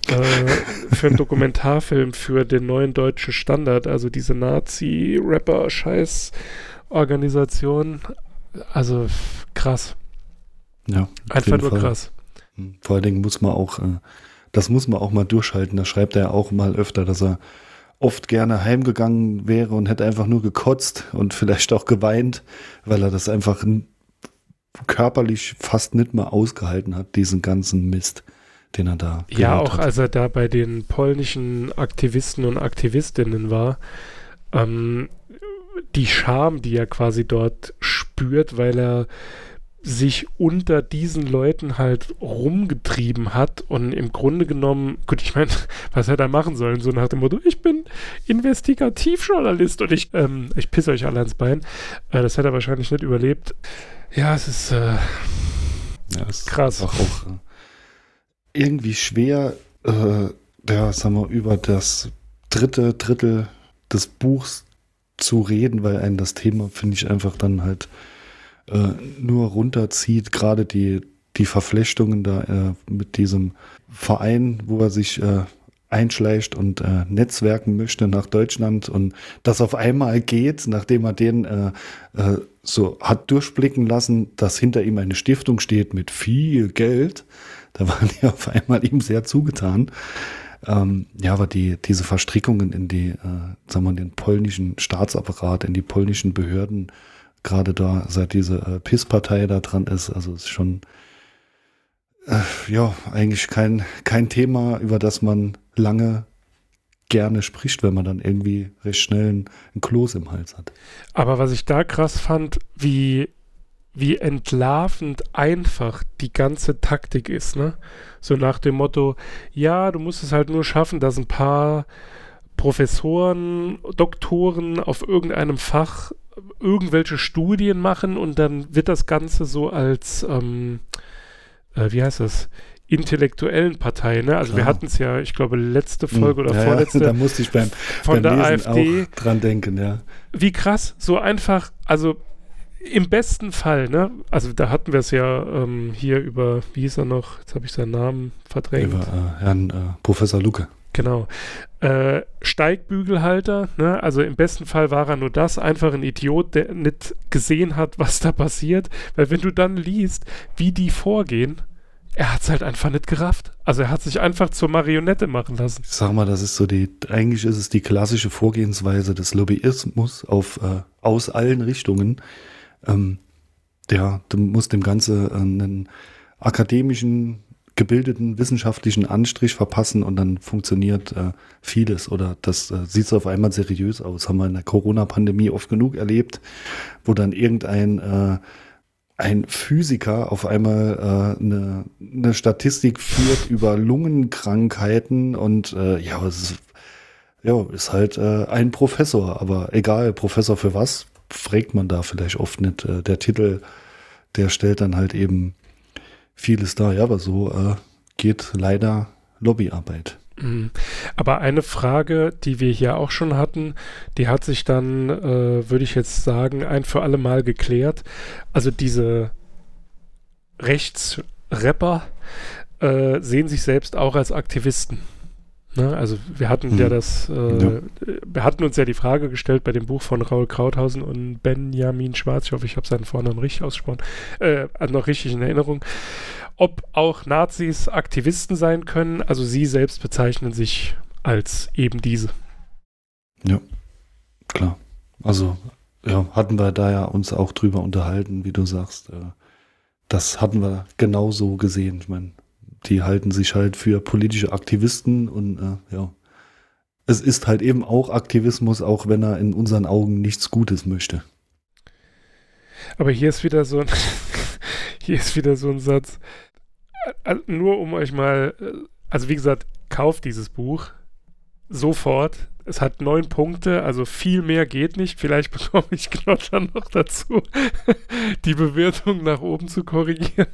S4: äh, für einen Dokumentarfilm für den neuen deutschen Standard, also diese Nazi-Rapper-Scheiß-Organisation. Also krass.
S1: Ja,
S4: einfach nur Fall. krass.
S1: Hm, vor allen Dingen muss man auch, äh, das muss man auch mal durchhalten. Da schreibt er auch mal öfter, dass er oft gerne heimgegangen wäre und hätte einfach nur gekotzt und vielleicht auch geweint, weil er das einfach körperlich fast nicht mehr ausgehalten hat, diesen ganzen Mist, den er da
S4: Ja, auch
S1: hat.
S4: als er da bei den polnischen Aktivisten und Aktivistinnen war, ähm, die Scham, die er quasi dort spürt, weil er sich unter diesen Leuten halt rumgetrieben hat und im Grunde genommen, gut, ich meine, [LAUGHS] was hätte er machen sollen, so nach dem Motto, ich bin Investigativjournalist und ich, ähm, ich pisse euch alle ans Bein. Äh, das hätte er wahrscheinlich nicht überlebt. Ja, es ist, äh,
S1: ja, es krass. Ist auch, auch äh, irgendwie schwer, äh, ja, sagen wir, über das dritte Drittel des Buchs zu reden, weil einen das Thema, finde ich, einfach dann halt äh, nur runterzieht, gerade die, die Verflechtungen da äh, mit diesem Verein, wo er sich äh, einschleicht und äh, netzwerken möchte nach Deutschland und das auf einmal geht, nachdem er den äh, äh, so hat durchblicken lassen, dass hinter ihm eine Stiftung steht mit viel Geld. Da waren die [LAUGHS] auf einmal ihm sehr zugetan. Ähm, ja, aber die, diese Verstrickungen in die, äh, sagen wir, den polnischen Staatsapparat, in die polnischen Behörden, gerade da, seit diese äh, PIS-Partei da dran ist. Also ist schon äh, ja eigentlich kein, kein Thema, über das man lange gerne spricht, wenn man dann irgendwie recht schnell ein, ein Kloß im Hals hat.
S4: Aber was ich da krass fand, wie, wie entlarvend einfach die ganze Taktik ist, ne? So nach dem Motto, ja, du musst es halt nur schaffen, dass ein paar Professoren, Doktoren auf irgendeinem Fach irgendwelche Studien machen und dann wird das Ganze so als, ähm, äh, wie heißt das? intellektuellen Partei, ne? Also
S1: Klar.
S4: wir hatten es ja, ich glaube, letzte Folge oder
S1: ja,
S4: vorletzte
S1: Ja, [LAUGHS] da musste ich beim,
S4: von
S1: beim
S4: der
S1: Lesen
S4: AfD.
S1: auch dran denken, ja.
S4: Wie krass, so einfach, also im besten Fall, ne? Also da hatten wir es ja ähm, hier über, wie hieß er noch? Jetzt habe ich seinen Namen verdrängt.
S1: Über äh, Herrn äh, Professor Lucke.
S4: Genau. Äh, Steigbügelhalter, ne? also im besten Fall war er nur das, einfach ein Idiot, der nicht gesehen hat, was da passiert. Weil wenn du dann liest, wie die vorgehen, er hat es halt einfach nicht gerafft. Also er hat sich einfach zur Marionette machen lassen.
S1: Ich sag mal, das ist so die, eigentlich ist es die klassische Vorgehensweise des Lobbyismus auf, äh, aus allen Richtungen. Ähm, ja, du musst dem Ganze äh, einen akademischen, gebildeten, wissenschaftlichen Anstrich verpassen und dann funktioniert äh, vieles oder das äh, sieht auf einmal seriös aus. Haben wir in der Corona-Pandemie oft genug erlebt, wo dann irgendein äh, ein Physiker auf einmal äh, eine, eine Statistik führt über Lungenkrankheiten und äh, ja, es ist, ja, ist halt äh, ein Professor, aber egal, Professor für was, fragt man da vielleicht oft nicht. Äh, der Titel, der stellt dann halt eben vieles dar. Ja, aber so äh, geht leider Lobbyarbeit.
S4: Mhm. Aber eine Frage, die wir hier auch schon hatten, die hat sich dann, äh, würde ich jetzt sagen, ein für alle Mal geklärt. Also diese Rechtsrapper äh, sehen sich selbst auch als Aktivisten. Ne? Also wir hatten
S1: Mhm.
S4: ja das, äh,
S1: Ja.
S4: wir hatten uns ja die Frage gestellt bei dem Buch von Raul Krauthausen und Benjamin Schwarz, ich hoffe, ich habe seinen Vornamen richtig ausgesprochen, äh, noch richtig in Erinnerung, ob auch Nazis Aktivisten sein können. Also sie selbst bezeichnen sich als eben diese.
S1: Klar. Also, ja, hatten wir da ja uns auch drüber unterhalten, wie du sagst. Äh, das hatten wir genauso gesehen. Ich meine, die halten sich halt für politische Aktivisten und äh, ja. Es ist halt eben auch Aktivismus, auch wenn er in unseren Augen nichts Gutes möchte.
S4: Aber hier ist wieder so ein, [LAUGHS] hier ist wieder so ein Satz. Äh, äh, Nur um euch mal, äh, also wie gesagt, kauft dieses Buch sofort. Es hat neun Punkte, also viel mehr geht nicht. Vielleicht [LAUGHS] bekomme ich Knotter noch dazu, [LAUGHS] die Bewertung nach oben zu korrigieren.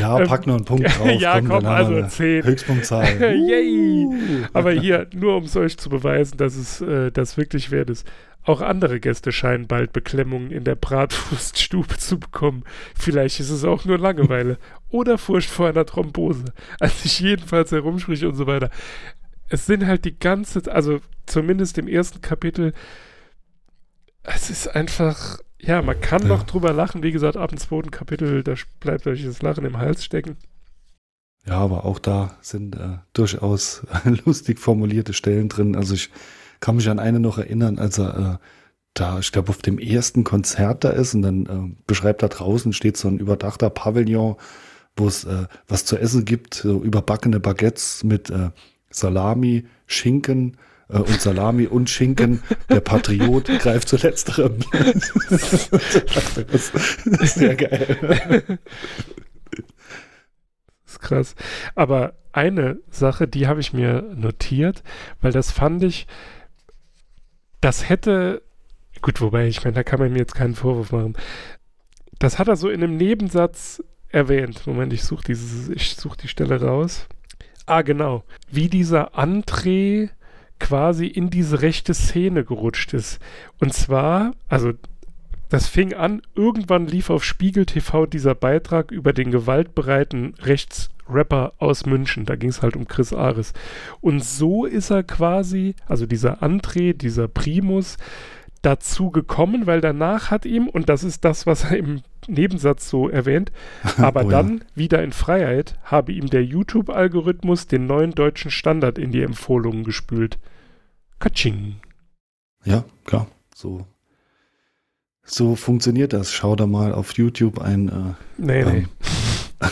S1: Ja,
S4: Ähm,
S1: pack noch einen Punkt [LAUGHS] drauf.
S4: ja, komm,
S1: haben
S4: also zehn.
S1: Höchstpunktzahl.
S4: Yay!
S1: Uh.
S4: Aber hier, nur um es euch zu beweisen, dass es äh, das wirklich wert ist. Auch andere Gäste scheinen bald Beklemmungen in der Bratwurststube zu bekommen. Vielleicht ist es auch nur Langeweile oder Furcht vor einer Thrombose, als ich jedenfalls herumsprich und so weiter. Es sind halt die ganze, also zumindest im ersten Kapitel, es ist einfach, ja, man kann
S1: Ja.
S4: noch drüber lachen. Wie gesagt, ab dem zweiten Kapitel, da bleibt euch das Lachen im Hals stecken.
S1: Ja, aber auch da sind äh, durchaus [LAUGHS] lustig formulierte Stellen drin. Also ich kann mich an eine noch erinnern, als er äh, da, ich glaube, auf dem ersten Konzert da ist und dann äh, beschreibt da draußen steht so ein überdachter Pavillon, wo es äh, was zu essen gibt, so überbackene Baguettes mit äh, Salami, Schinken äh, und Salami und Schinken. Der Patriot [LAUGHS] greift zu letzterem. das ist sehr geil.
S4: Das ist krass. Aber eine Sache, die habe ich mir notiert, weil das fand ich, das hätte, gut, wobei, ich meine, da kann man mir jetzt keinen Vorwurf machen. Das hat er so in einem Nebensatz erwähnt. Moment, ich suche dieses, ich suche die Stelle raus. Ah, genau. Wie dieser André quasi in diese rechte Szene gerutscht ist. Und zwar, also das fing an, irgendwann lief auf Spiegel TV dieser Beitrag über den gewaltbereiten Rechtsrapper aus München. Da ging es halt um Chris Ares. Und so ist er quasi, also dieser André, dieser Primus, dazu gekommen, weil danach hat ihm, und das ist das, was er im Nebensatz so erwähnt, [LAUGHS] aber
S1: Oh ja.
S4: dann wieder in Freiheit habe ihm der YouTube-Algorithmus den neuen deutschen Standard in die Empfohlungen gespült. Katsching.
S1: Ja, klar. So, so funktioniert das. Schau da mal auf YouTube ein, äh,
S4: Nee, nee.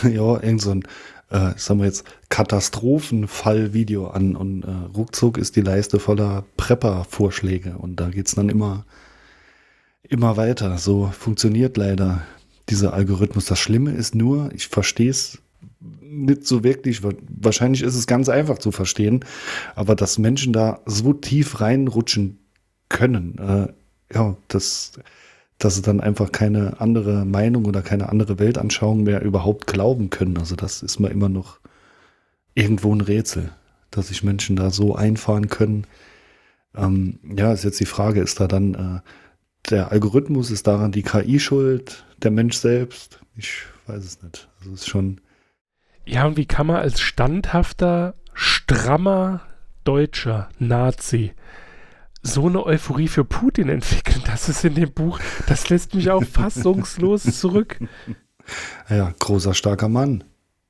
S1: ähm, [LAUGHS] ja, irgend so ein, äh, sagen wir jetzt, Katastrophenfall-Video an und äh, ruckzuck ist die Leiste voller Prepper-Vorschläge und da geht's dann immer, immer weiter. So funktioniert leider dieser Algorithmus. Das Schlimme ist nur, ich verstehe es nicht so wirklich. Wa- Wahrscheinlich ist es ganz einfach zu verstehen, aber dass Menschen da so tief reinrutschen können, äh, ja, das, dass sie dann einfach keine andere Meinung oder keine andere Weltanschauung mehr überhaupt glauben können. Also das ist mir immer noch irgendwo ein Rätsel, dass sich Menschen da so einfahren können. Ähm, ja, ist jetzt die Frage, ist da dann äh, der Algorithmus, ist daran die KI schuld, der Mensch selbst? Ich weiß es nicht. Also es ist schon.
S4: Ja, und wie kann man als standhafter, strammer Deutscher Nazi so eine Euphorie für Putin entwickeln. Das ist in dem Buch, das lässt mich auch fassungslos zurück. [LAUGHS]
S1: Ja, großer, starker Mann.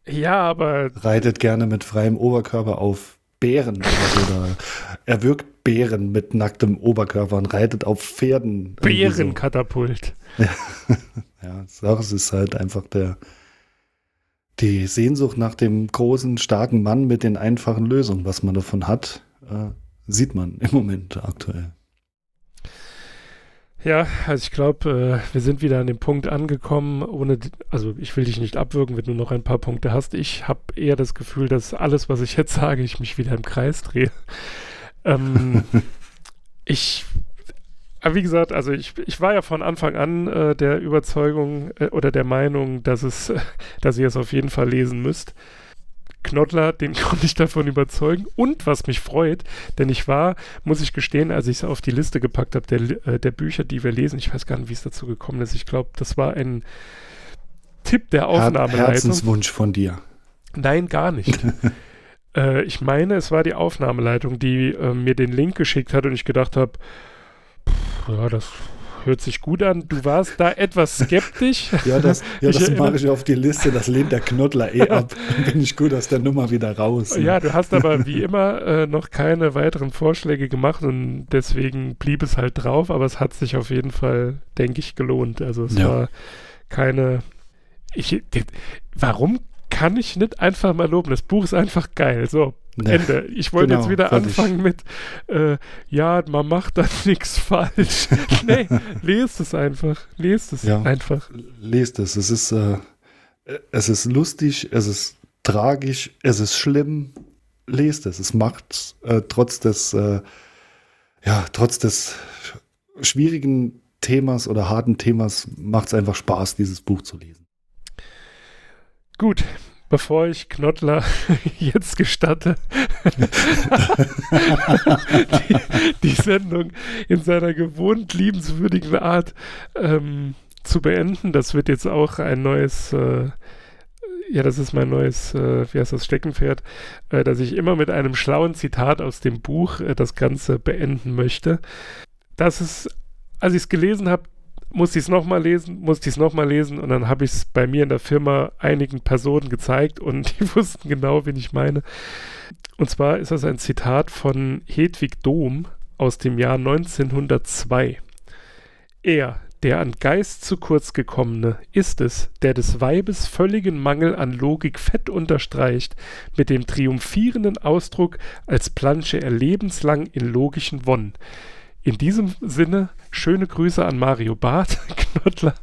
S4: Ja, aber.
S1: Reitet gerne mit freiem Oberkörper auf Bären oder er wirkt Bären mit nacktem Oberkörper und reitet auf Pferden.
S4: Bärenkatapult.
S1: So. [LAUGHS] ja, das ist halt einfach der, die Sehnsucht nach dem großen, starken Mann mit den einfachen Lösungen, was man davon hat. Äh, sieht man im Moment aktuell.
S4: Ja, also ich glaube, äh, wir sind wieder an dem Punkt angekommen, ohne, also ich will dich nicht abwürgen, wenn du noch ein paar Punkte hast. Ich habe eher das Gefühl, dass alles, was ich jetzt [LAUGHS] sage, ich mich wieder im Kreis drehe. Ähm, [LAUGHS] ich, aber wie gesagt, also ich, ich war ja von Anfang an äh, der Überzeugung äh, oder der Meinung, dass es, [LAUGHS] dass ihr es auf jeden Fall lesen müsst. Knottler, den [LAUGHS] konnte ich davon überzeugen. Und was mich freut, denn ich war, muss ich gestehen, als ich es auf die Liste gepackt habe, der, äh, der Bücher, die wir lesen, ich weiß gar nicht, wie es dazu gekommen ist. Ich glaube, das war ein Tipp der Aufnahmeleitung.
S1: Herzenswunsch von dir.
S4: Nein, gar nicht. Äh, ich meine, es war die Aufnahmeleitung, die äh, mir den Link geschickt hat und ich gedacht habe, ja, das hört sich gut an. Du warst da etwas skeptisch. [LAUGHS]
S1: ja, das, ja, das mache ich auf die Liste. Das lehnt der Knottler eh ab. [LAUGHS] Dann bin ich gut aus der Nummer wieder raus.
S4: Ne? Ja, du hast aber wie immer äh, noch keine weiteren Vorschläge gemacht und deswegen blieb es halt drauf. Aber es hat sich auf jeden Fall, denke ich, gelohnt. Also es ja. war keine. Ich, warum kann ich nicht einfach mal loben? Das Buch ist einfach geil. So, Nee, Ende. Ich wollte genau, jetzt wieder anfangen mit, äh, ja, man macht da [LAUGHS] nichts falsch. [LAUGHS] nee, lest es einfach. Lest es ja, einfach.
S1: Lest es. Es ist, äh, es ist lustig, es ist tragisch, es ist schlimm. Lest es. Es macht äh, trotz des, äh, ja, trotz des schwierigen Themas oder harten Themas macht es einfach Spaß, dieses Buch zu lesen.
S4: Gut, bevor ich Knottler [LAUGHS] jetzt gestatte, [LAUGHS] die, die, Sendung in seiner gewohnt liebenswürdigen Art ähm, zu beenden. Das wird jetzt auch ein neues, äh, ja, das ist mein neues, äh, wie heißt das, Steckenpferd, äh, dass ich immer mit einem schlauen Zitat aus dem Buch äh, das Ganze beenden möchte. Das ist, als ich es gelesen habe, musste ich es nochmal lesen, musste ich es nochmal lesen und dann habe ich es bei mir in der Firma einigen Personen gezeigt und [LAUGHS] die wussten genau, wen ich meine. Und zwar ist das ein Zitat von Hedwig Dohm aus dem Jahr 1902. Er, der an Geist zu kurz gekommene, ist es, der des Weibes völligen Mangel an Logik fett unterstreicht, mit dem triumphierenden Ausdruck, als plansche er lebenslang in logischen Wonnen. In diesem Sinne, schöne Grüße an Mario Barth, [LAUGHS] Knottler.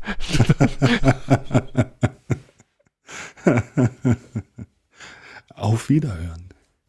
S4: [LAUGHS]
S1: Auf Wiederhören.